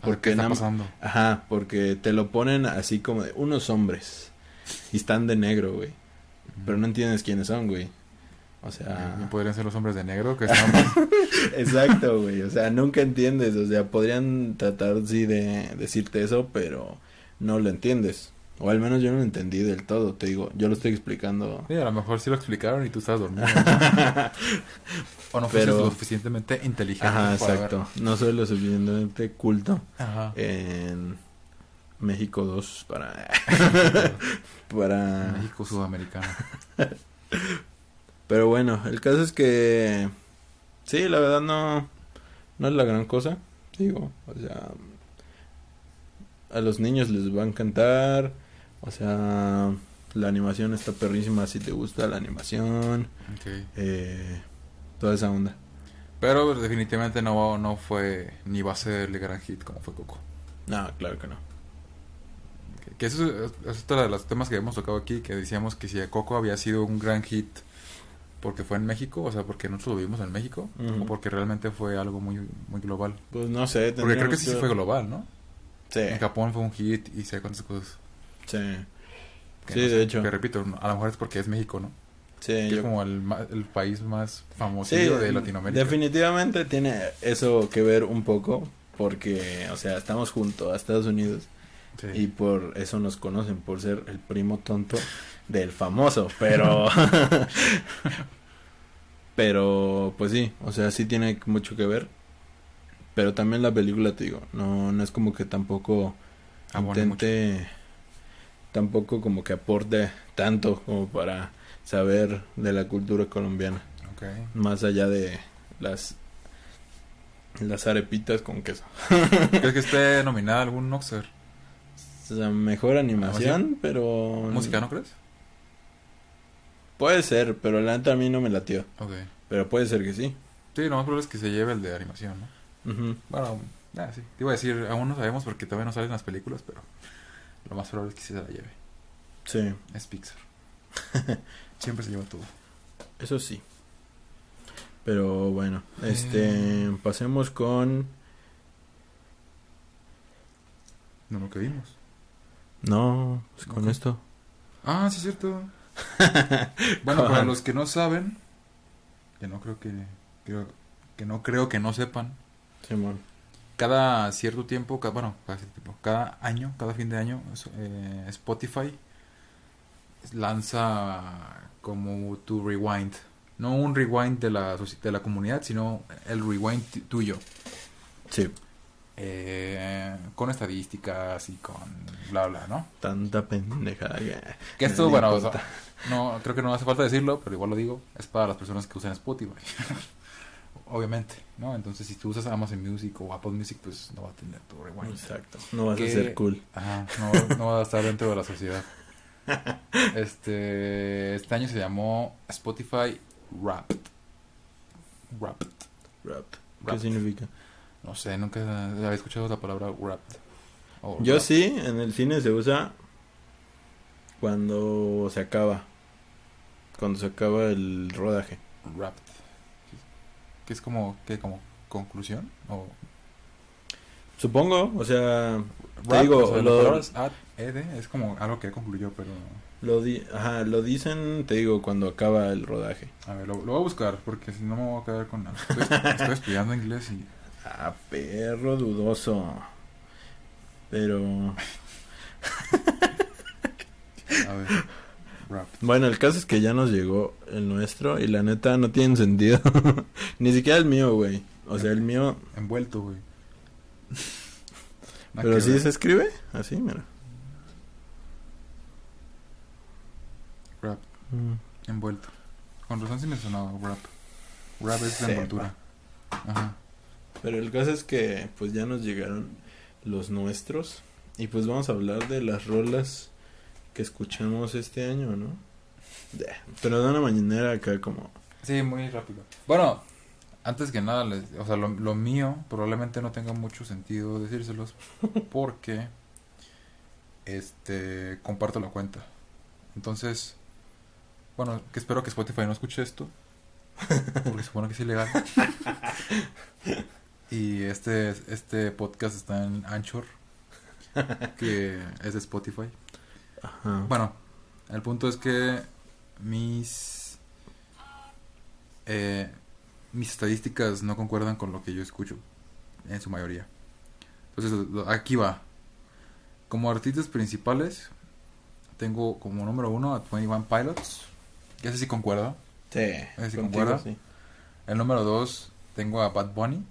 Porque ¿Qué está pasando? Ajá, porque te lo ponen así como de unos hombres y están de negro, güey. Pero no entiendes quiénes son, güey. O ¿No sea, podrían ser los hombres de negro que están... exacto, güey. O sea, nunca entiendes. O sea, podrían tratar, sí, de decirte eso, pero no lo entiendes. O al menos yo no lo entendí del todo, te digo. Yo lo estoy explicando. Sí, a lo mejor sí lo explicaron y tú estabas dormido. o no fuiste Pero- lo suficientemente inteligente Ajá, exacto. No soy lo suficientemente culto ver. Ajá. en México 2 para... para... México sudamericano. Pero bueno, el caso es que sí, la verdad no no es la gran cosa, digo, o sea, a los niños les va a encantar, o sea, la animación está perrísima si te gusta la animación, Ok. eh, toda esa onda. Pero definitivamente no, no fue ni va a ser el gran hit como fue Coco. No, claro que no. Que- Que eso es, es otro de los temas que hemos tocado aquí, que decíamos que si Coco había sido un gran hit porque fue en México, o sea, porque nosotros lo vimos en México, o porque realmente fue algo muy, muy global. Pues no sé, Porque creo que sí fue global, ¿no? Sí, En Japón fue un hit y sé cuántas cosas. Sí, que Sí, no de hecho. Que repito, a lo mejor es porque es México, ¿no? sí, Que yo- es como el, el país más famoso Sí, de Latinoamérica. Definitivamente tiene eso que ver un poco, porque, o sea, estamos junto a Estados Unidos Sí. y por eso nos conocen, por ser el primo tonto del famoso, pero... pero, pues sí, o sea, sí tiene mucho que ver. Pero también la película, te digo, no, no es como que tampoco Abone intente, tampoco como que aporte tanto como para saber de la cultura colombiana Ok. más allá de las las arepitas con queso. ¿Crees que esté nominada algún Oscar? O sea, mejor animación, pero ¿Música, no crees? puede ser, pero la neta a mí no me latió, Ok. pero puede ser que sí. Sí, lo más probable es que se lleve el de animación, ¿no? Ujú. Bueno, ah, sí. Te iba a decir, aún no sabemos porque todavía no salen las películas, pero lo más probable es que sí se la lleve. Sí, Es Pixar. Siempre se lleva todo. eso sí. Pero bueno, este Eh. pasemos con No lo que vimos. no, pues con esto. Ah, sí, es cierto. bueno, para los que no saben, que no creo que, creo, que no creo que no sepan, Simón. Cada cierto tiempo, ca- bueno, cada cierto tiempo, cada año, cada fin de año, eh, Spotify lanza como tu rewind. No un rewind de la, de la comunidad, sino el rewind tuyo. Sí. eh, con estadísticas y con bla, bla, ¿no? Tanta pendejada que... Que esto, bueno, o importa. sea, no, creo que no hace falta decirlo, pero igual lo digo, es para las personas que usan Spotify. Obviamente, ¿no? Entonces, si tú usas Amazon Music o Apple Music, pues no va a tener tu rewind. Exacto. No vas Que- a ser cool. Ajá, no, no va a estar dentro de la sociedad. Este, este año se llamó Spotify Wrapped. Wrapped. Wrapped. ¿Qué Wrapped. significa? No sé, nunca había escuchado la palabra wrapped. Yo wrapped. sí, en el cine se usa cuando se acaba. Cuando se acaba el rodaje. Wrapped. Que es como, ¿qué? Como conclusión o Supongo, o sea, Wrapped, digo, o sea, las lo- palabras ad, ed, es como algo que concluyó, pero lo, di ajá, lo dicen, te digo, cuando acaba el rodaje. a ver, lo, lo voy a buscar porque si no me voy a quedar con nada. Estoy, estoy estudiando inglés y Ah, perro dudoso. Pero... a ver, Bueno, el caso es que ya nos llegó el nuestro y la neta no tiene sentido. Ni siquiera el mío, güey. O sea, el mío... Envuelto, güey. Pero sí ver. se escribe así, mira. Wrapped. Mm. Envuelto. Con razón sí me sonaba wrap. Wrap es la envoltura. Ajá. Pero el caso es que pues ya nos llegaron los nuestros y pues vamos a hablar de las rolas que escuchamos este año, ¿no? Pero de una mañanera acá como... Sí, muy rápido. Bueno, antes que nada, les- o sea, lo, lo mío probablemente no tenga mucho sentido decírselos porque este comparto la cuenta. Entonces, bueno, que espero que Spotify no escuche esto porque supone que es ilegal. Y este este podcast está en Anchor que es de Spotify. Ajá. Bueno, el punto es que mis eh, mis estadísticas no concuerdan con lo que yo escucho en su mayoría. Entonces, aquí va. Como artistas principales, tengo como número uno a 21 Pilots. Que ese sí concuerda. Sí, sí contigo concuerda. sí. El número dos tengo a Bad Bunny.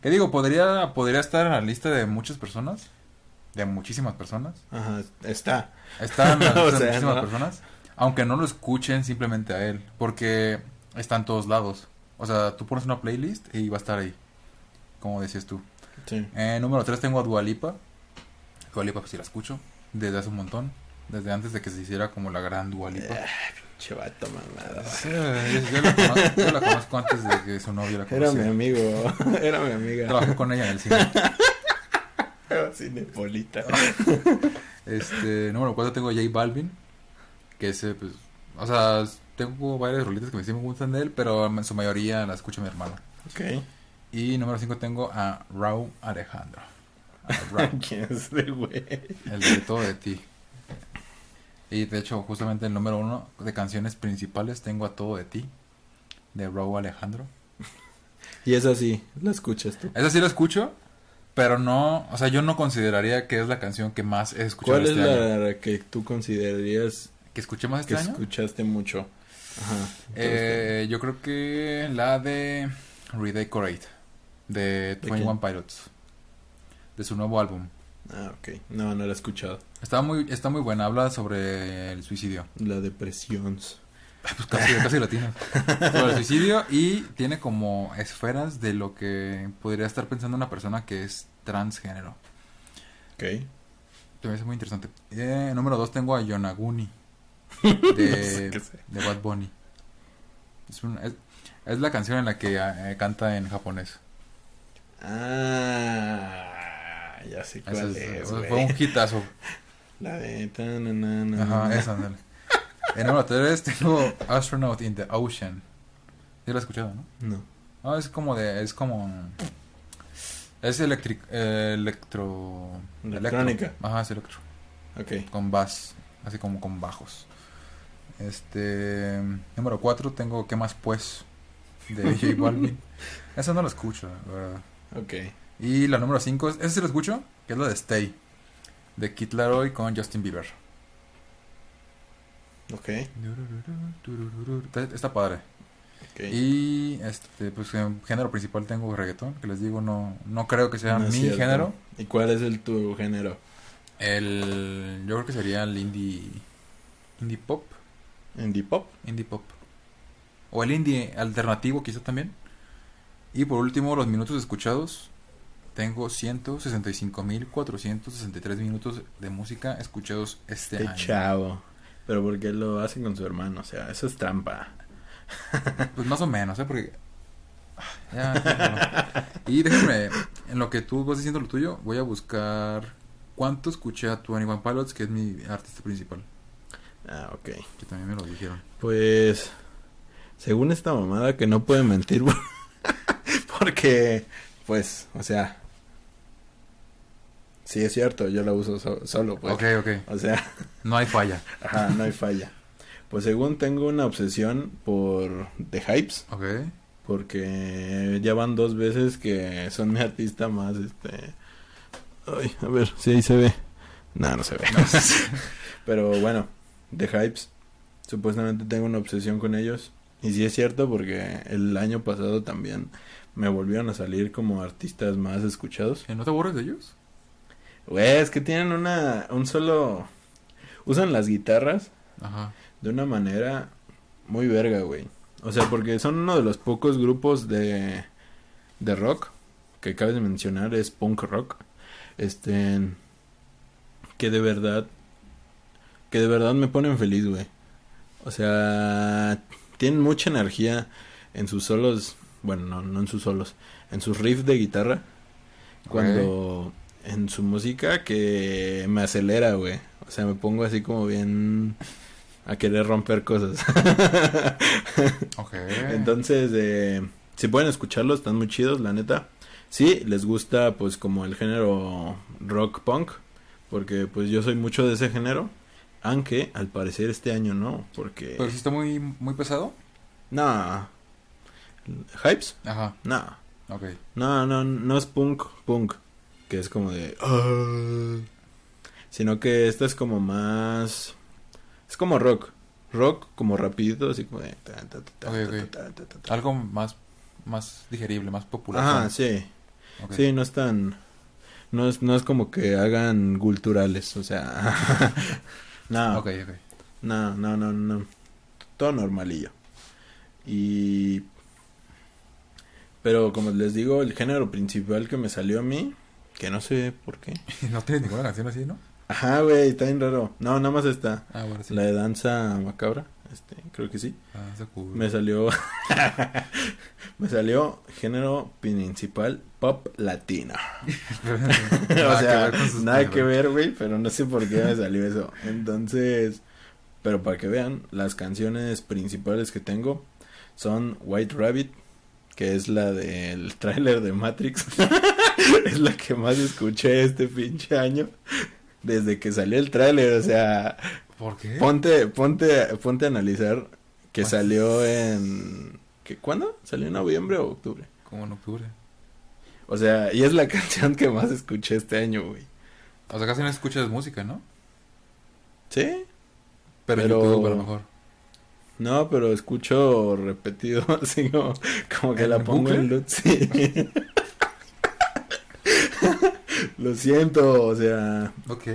Que digo, podría, podría estar en la lista de muchas personas. De muchísimas personas. Ajá, está. Está en la O lista de sea, muchísimas ¿no? personas. Aunque no lo escuchen simplemente a él. Porque está en todos lados. O sea, tú pones una playlist y va a estar ahí. Como decías tú. Sí. Eh, número 3 tengo a Dualipa. Dualipa pues sí la escucho. Desde hace un montón. Desde antes de que se hiciera como la gran Dualipa. Chavato mamada. Sí, yo, yo la conozco, yo la conozco antes de que su novio la Era mi conociera. amigo. Era mi amiga. Trabajé con ella en el cine. Cinepolita. Este, número 4 tengo a J Balvin. Que ese, pues. O sea, tengo varias rolitas que me sí me gustan de él. Pero en su mayoría la escucha mi hermano. Ok. Y número 5 tengo a Raúl Alejandro. A ¿Quién es ese güey? el de todo de ti. Y de hecho, justamente el número uno de canciones principales tengo a todo de ti. De Raúl Alejandro. Y es así, la escuchas tú. Esa sí la escucho. Pero no, o sea, yo no consideraría que es la canción que más he escuchado ¿Cuál es este año. la que tú considerarías ¿Que escuchemos este que año? escuchaste mucho? Ajá. Eh, yo creo que la de Redecorate de ¿De 21 Pilots. De su nuevo álbum. Ah, ok. No, no la he escuchado. Está muy, está muy buena, habla sobre el suicidio. La depresión. Pues casi, casi latino. Sobre el suicidio y tiene como esferas de lo que podría estar pensando una persona que es transgénero. Ok. Me parece muy interesante. Eh, número dos tengo a Yonaguni. De, sé. de Bad Bunny. Es, un- es, es la canción en la que eh, canta en japonés. Ah, ya sé cuál es- es, fue un hitazo. La de... Ajá, esa, ándale. En número 3 tengo Astronaut in the Ocean. ¿Sí lo has escuchado, no? No. No, es como de... Es como... Es electric, eh, electro... Electrónica. electro. Ajá, es electro. Ok. Con bass. Así como con bajos. Este... Número 4 tengo ¿Qué más pues? De J Balvin. Esa no la escucho, la verdad. Ok. Y la número 5, esa sí la escucho, que es la de Stay. De Kid Laroi con Justin Bieber. Ok. Está, padre. Y este, pues en género principal tengo reggaetón, que les digo, no, no creo que sea No mi cierto. género. ¿Y cuál es el tu género? El, yo creo que sería el indie, indie pop, ¿Indie pop? indie pop. O el indie alternativo quizá también. Y por último, los minutos escuchados. Tengo 165.463 minutos de música escuchados este Qué año. chavo. Pero porque lo hacen con su hermano, o sea, eso es trampa. Pues más o menos, ¿eh? Porque... Ya, déjalo. y déjame, en lo que tú vas diciendo lo tuyo, voy a buscar cuánto escuché a Twenty One Pilots, que es mi artista principal. Ah, ok. Que también me lo dijeron. Pues, según esta mamada que no puede mentir, porque, pues, o sea, sí es cierto, yo la uso so- solo, pues. Ok, ok. O sea, No hay falla. ajá, no hay falla. Pues según tengo una obsesión por The Hypes, Ok. porque ya van dos veces que son mi artista más, este... Ay, a ver, si ahí se ve. No, no se ve. Pero bueno, The Hypes, supuestamente tengo una obsesión con ellos. Y sí es cierto porque el año pasado también me volvieron a salir como artistas más escuchados. ¿Eh, ¿No te aburres de ellos? Güey, es que tienen una, un solo... Usan las guitarras Ajá. de una manera muy verga, güey. O sea, porque son uno de los pocos grupos de, de rock que cabe de mencionar, es punk rock. Este, que de verdad, que de verdad me ponen feliz, güey. O sea, tienen mucha energía en sus solos, bueno, no, no en sus solos, en sus riffs de guitarra. Cuando en su música que me acelera, güey. O sea, me pongo así como bien a querer romper cosas. Ok. Entonces, eh, si pueden escucharlo, están muy chidos, la neta. Sí, les gusta pues como el género rock punk, porque pues yo soy mucho de ese género, aunque al parecer este año no, porque... Pero si está muy, muy pesado. No. ¿Hypes? Ajá. No. Ok. No, no, no es punk, punk, que es como de... "Ah", sino que esta es como más... Es como rock. Rock como rapidito, así como de... ta, ta, ta. Algo más, más digerible, más popular. Ajá, sí. Sí, no es tan... No es, no es como que hagan culturales, o sea... no, no, no, no, no. Todo normalillo. Y... Pero como les digo, el género principal que me salió a mí, que no sé por qué. No tienes ninguna canción así, ¿no? Ajá, güey, está bien raro. No, nada más está. Ah, bueno, sí. La de danza macabra, este, creo que sí. Ah, cool. Me salió... me salió género principal pop latino. o sea, nada que ver, güey, pero no sé por qué me salió eso. Entonces, pero para que vean, las canciones principales que tengo son White Rabbit, que es la del tráiler de Matrix. es la que más escuché este pinche año. Desde que salió el tráiler, o sea, ¿Por qué? ponte, ponte, ponte a analizar que salió en... ¿qué, ¿Cuándo? ¿Salió en noviembre o octubre? Como en octubre. O sea, y es la canción que más escuché este año, güey. O sea, casi no escuchas música, ¿no? ¿Sí? Pero, Pero- en YouTube a lo mejor. No, pero escucho repetido, así como, como que ¿En la pongo bucle? en loop, sí. Lo siento, o sea, Ok.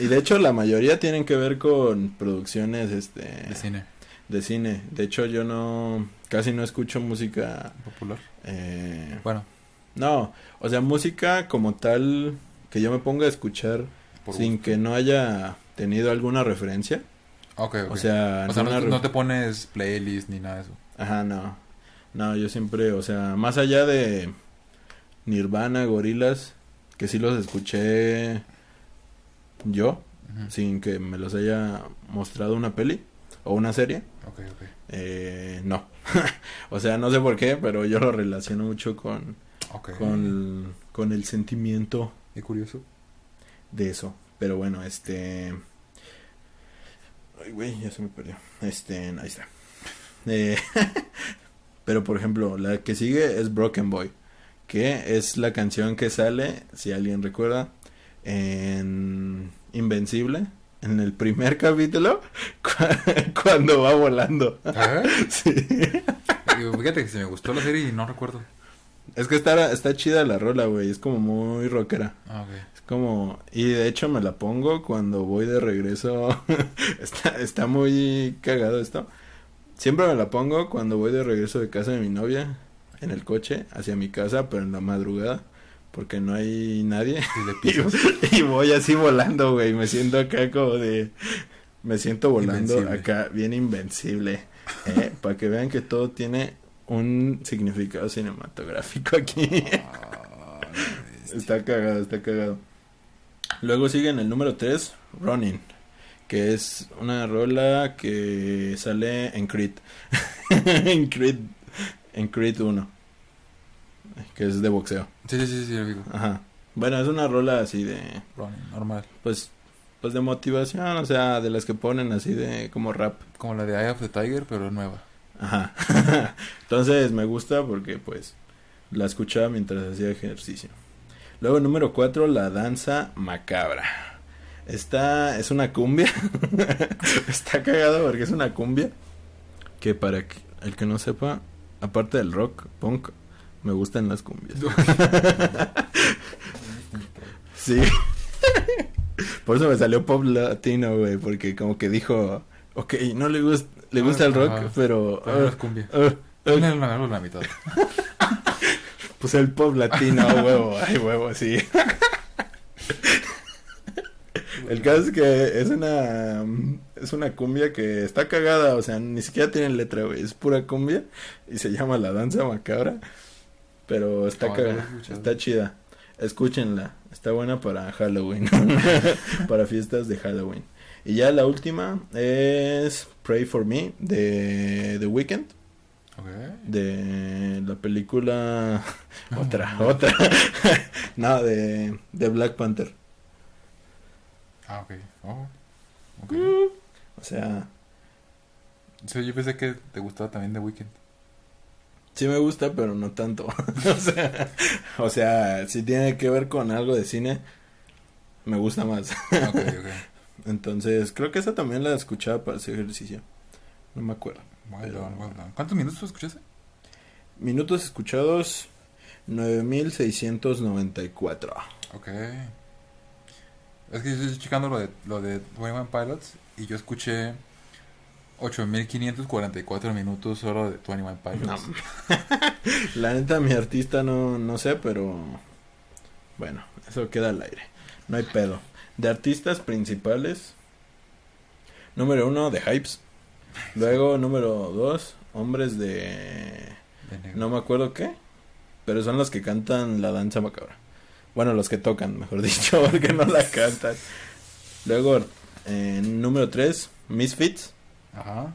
y de hecho la mayoría tienen que ver con producciones este De cine de cine. De hecho yo no casi no escucho música popular. eh, Bueno, no, o sea, música como tal que yo me ponga a escuchar por sin gusto. que no haya tenido alguna referencia. Ok, ok. O sea, O sea, no no, te pones playlist ni nada de eso. Ajá, no. No, yo siempre, o sea, más allá de Nirvana, Gorilas, que sí los escuché yo, sin que me los haya mostrado una peli o una serie, Ok, ok. eh, no. o sea, no sé por qué, pero yo lo relaciono mucho con, con, con el sentimiento Qué curioso. de eso. Pero bueno, este... Ay, güey, ya se me perdió. Este, ahí está. Eh, pero por ejemplo, la que sigue es Broken Boy, que es la canción que sale, si alguien recuerda, en Invencible, en el primer capítulo, cu- cuando va volando. ¿Eh? Sí. Fíjate que se me gustó la serie y no recuerdo. Es que está, está chida la rola, güey. Es como muy rockera. Ah, ok. Como... Y de hecho me la pongo cuando voy de regreso. está, está muy cagado esto. Siempre me la pongo cuando voy de regreso de casa de mi novia. En el coche, hacia mi casa, pero en la madrugada. Porque no hay nadie. Y le pisas. Y voy así volando, güey. Me siento acá como de... Me siento volando Invencible. acá bien invencible. ¿eh? Para que vean que todo tiene un significado cinematográfico aquí. Ah, está cagado, está cagado. Luego sigue en el número 3, Running. Que es una rola que sale en Creed. en Creed. En Creed 1. Que es de boxeo. Sí, sí, sí, sí, lo digo. Ajá. Bueno, es una rola así de... Running, normal. Pues, pues de motivación, o sea, de las que ponen así de como rap. Como la de Eye of the Tiger, pero nueva. Ajá. Entonces me gusta porque pues la escuchaba mientras hacía ejercicio. Luego número 4, la danza macabra. Esta es una cumbia. Está cagado porque es una cumbia. Que para el que no sepa, aparte del rock, punk, me gustan las cumbias. Sí. Por eso me salió pop latino, güey, porque como que dijo, ok, no le gusta, le gusta el rock, pero... Pero no ah, es cumbia. ah, ah, Ponle la, la mitad. Pues el pop latino, huevo, ay, huevo, sí. El caso es que es una es una cumbia que está cagada, o sea, ni siquiera tiene letra, güey, es pura cumbia y se llama La Danza Macabra, pero está he cagada, está chida. Escúchenla, está buena para Halloween, para fiestas de Halloween. Y ya la última es Pray for Me de The Weeknd, De la película otra, otra. no, de, de Black Panther. Ah, ok. Oh, ok. O sea, yo pensé que te gustaba también The Weeknd. sí me gusta, pero no tanto. o, sea, o sea, si tiene que ver con algo de cine, me gusta más. Entonces, creo que esa también la escuchaba para hacer ejercicio. No me acuerdo. Well Pero- done, well done. ¿Cuántos minutos escuchaste? Minutos escuchados, 9694. Ok. Es que yo estoy checando lo de, lo de 21 Pilots y yo escuché 8544 minutos solo de 21 Pilots. No. La neta, mi artista no, no sé, pero bueno, eso queda al aire. No hay pedo. De artistas principales, número uno, de Hypes. Luego, número dos, hombres de... No me acuerdo qué, pero son los que cantan la danza macabra. Bueno, los que tocan, mejor dicho, porque no la cantan. Luego, eh, número tres, Misfits, Ajá.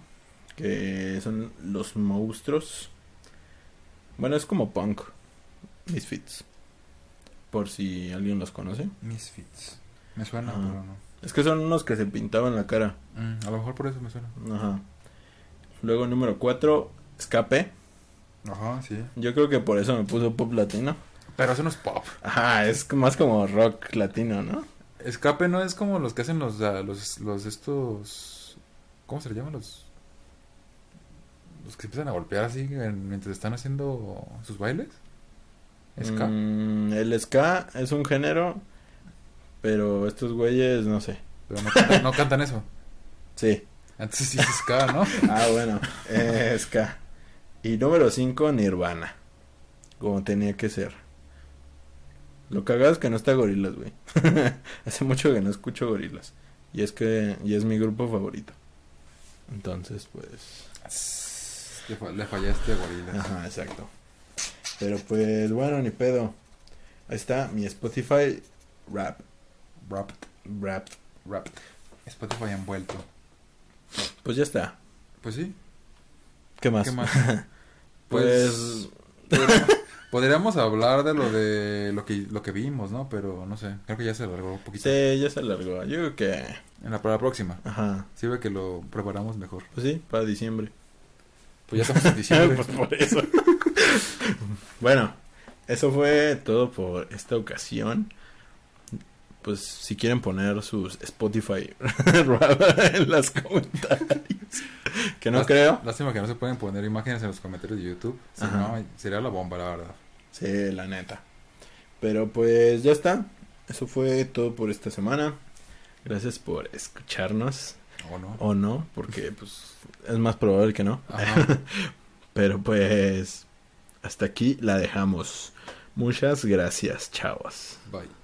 que son los monstruos. Bueno, es como punk. Misfits. Por si alguien los conoce. Misfits. Me suena, Ajá. pero no. Es que son unos que se pintaban la cara. Mm, a lo mejor por eso me suena. Ajá. Luego número 4, Escape. Ajá, sí. Yo creo que por eso me puso pop latino. Pero eso no es pop. Ajá, es más como rock latino, ¿no? Escape no es como los que hacen los, ah, los, los estos... ¿Cómo se le llaman los...? Los que se empiezan a golpear así en- mientras están haciendo sus bailes. ¿Ska? Mm, el ska es un género, pero estos güeyes no sé. Pero no cantan, no cantan eso. Sí. Entonces sí es ska, ¿no? Ah, bueno, eh, ska. Y número 5, Nirvana. Como tenía que ser. Lo cagado es que no está Gorilas, güey. Hace mucho que no escucho Gorilas. Y es que y es mi grupo favorito. Entonces, pues... Le, fa- le fallaste a Gorillaz. Ajá, exacto. Pero pues bueno, ni pedo. Ahí está mi Spotify Rap. Wrapped. Rap. Wrapped. Spotify envuelto. Pues ya está. Pues sí. ¿Qué más? ¿Qué más? Pues... Podría- Podríamos hablar de lo de lo que lo que vimos, ¿no? Pero no sé, creo que ya se alargó un poquito. Sí, ya se alargó. Yo creo que... En la, para la próxima. Ajá. Sirve que lo preparamos mejor. Pues sí, para diciembre. Pues ya estamos en diciembre. pues por eso. bueno, eso fue todo por esta ocasión. Pues si quieren poner sus Spotify en los comentarios. Que no Lás- creo. Lástima que no se pueden poner imágenes en los comentarios de YouTube. Si Ajá. no, sería la bomba, la verdad. Sí, la neta. Pero pues ya está. Eso fue todo por esta semana. Gracias por escucharnos. ¿O no? O no, porque pues es más probable que no. Pero pues hasta aquí la dejamos. Muchas gracias, chavos. Bye.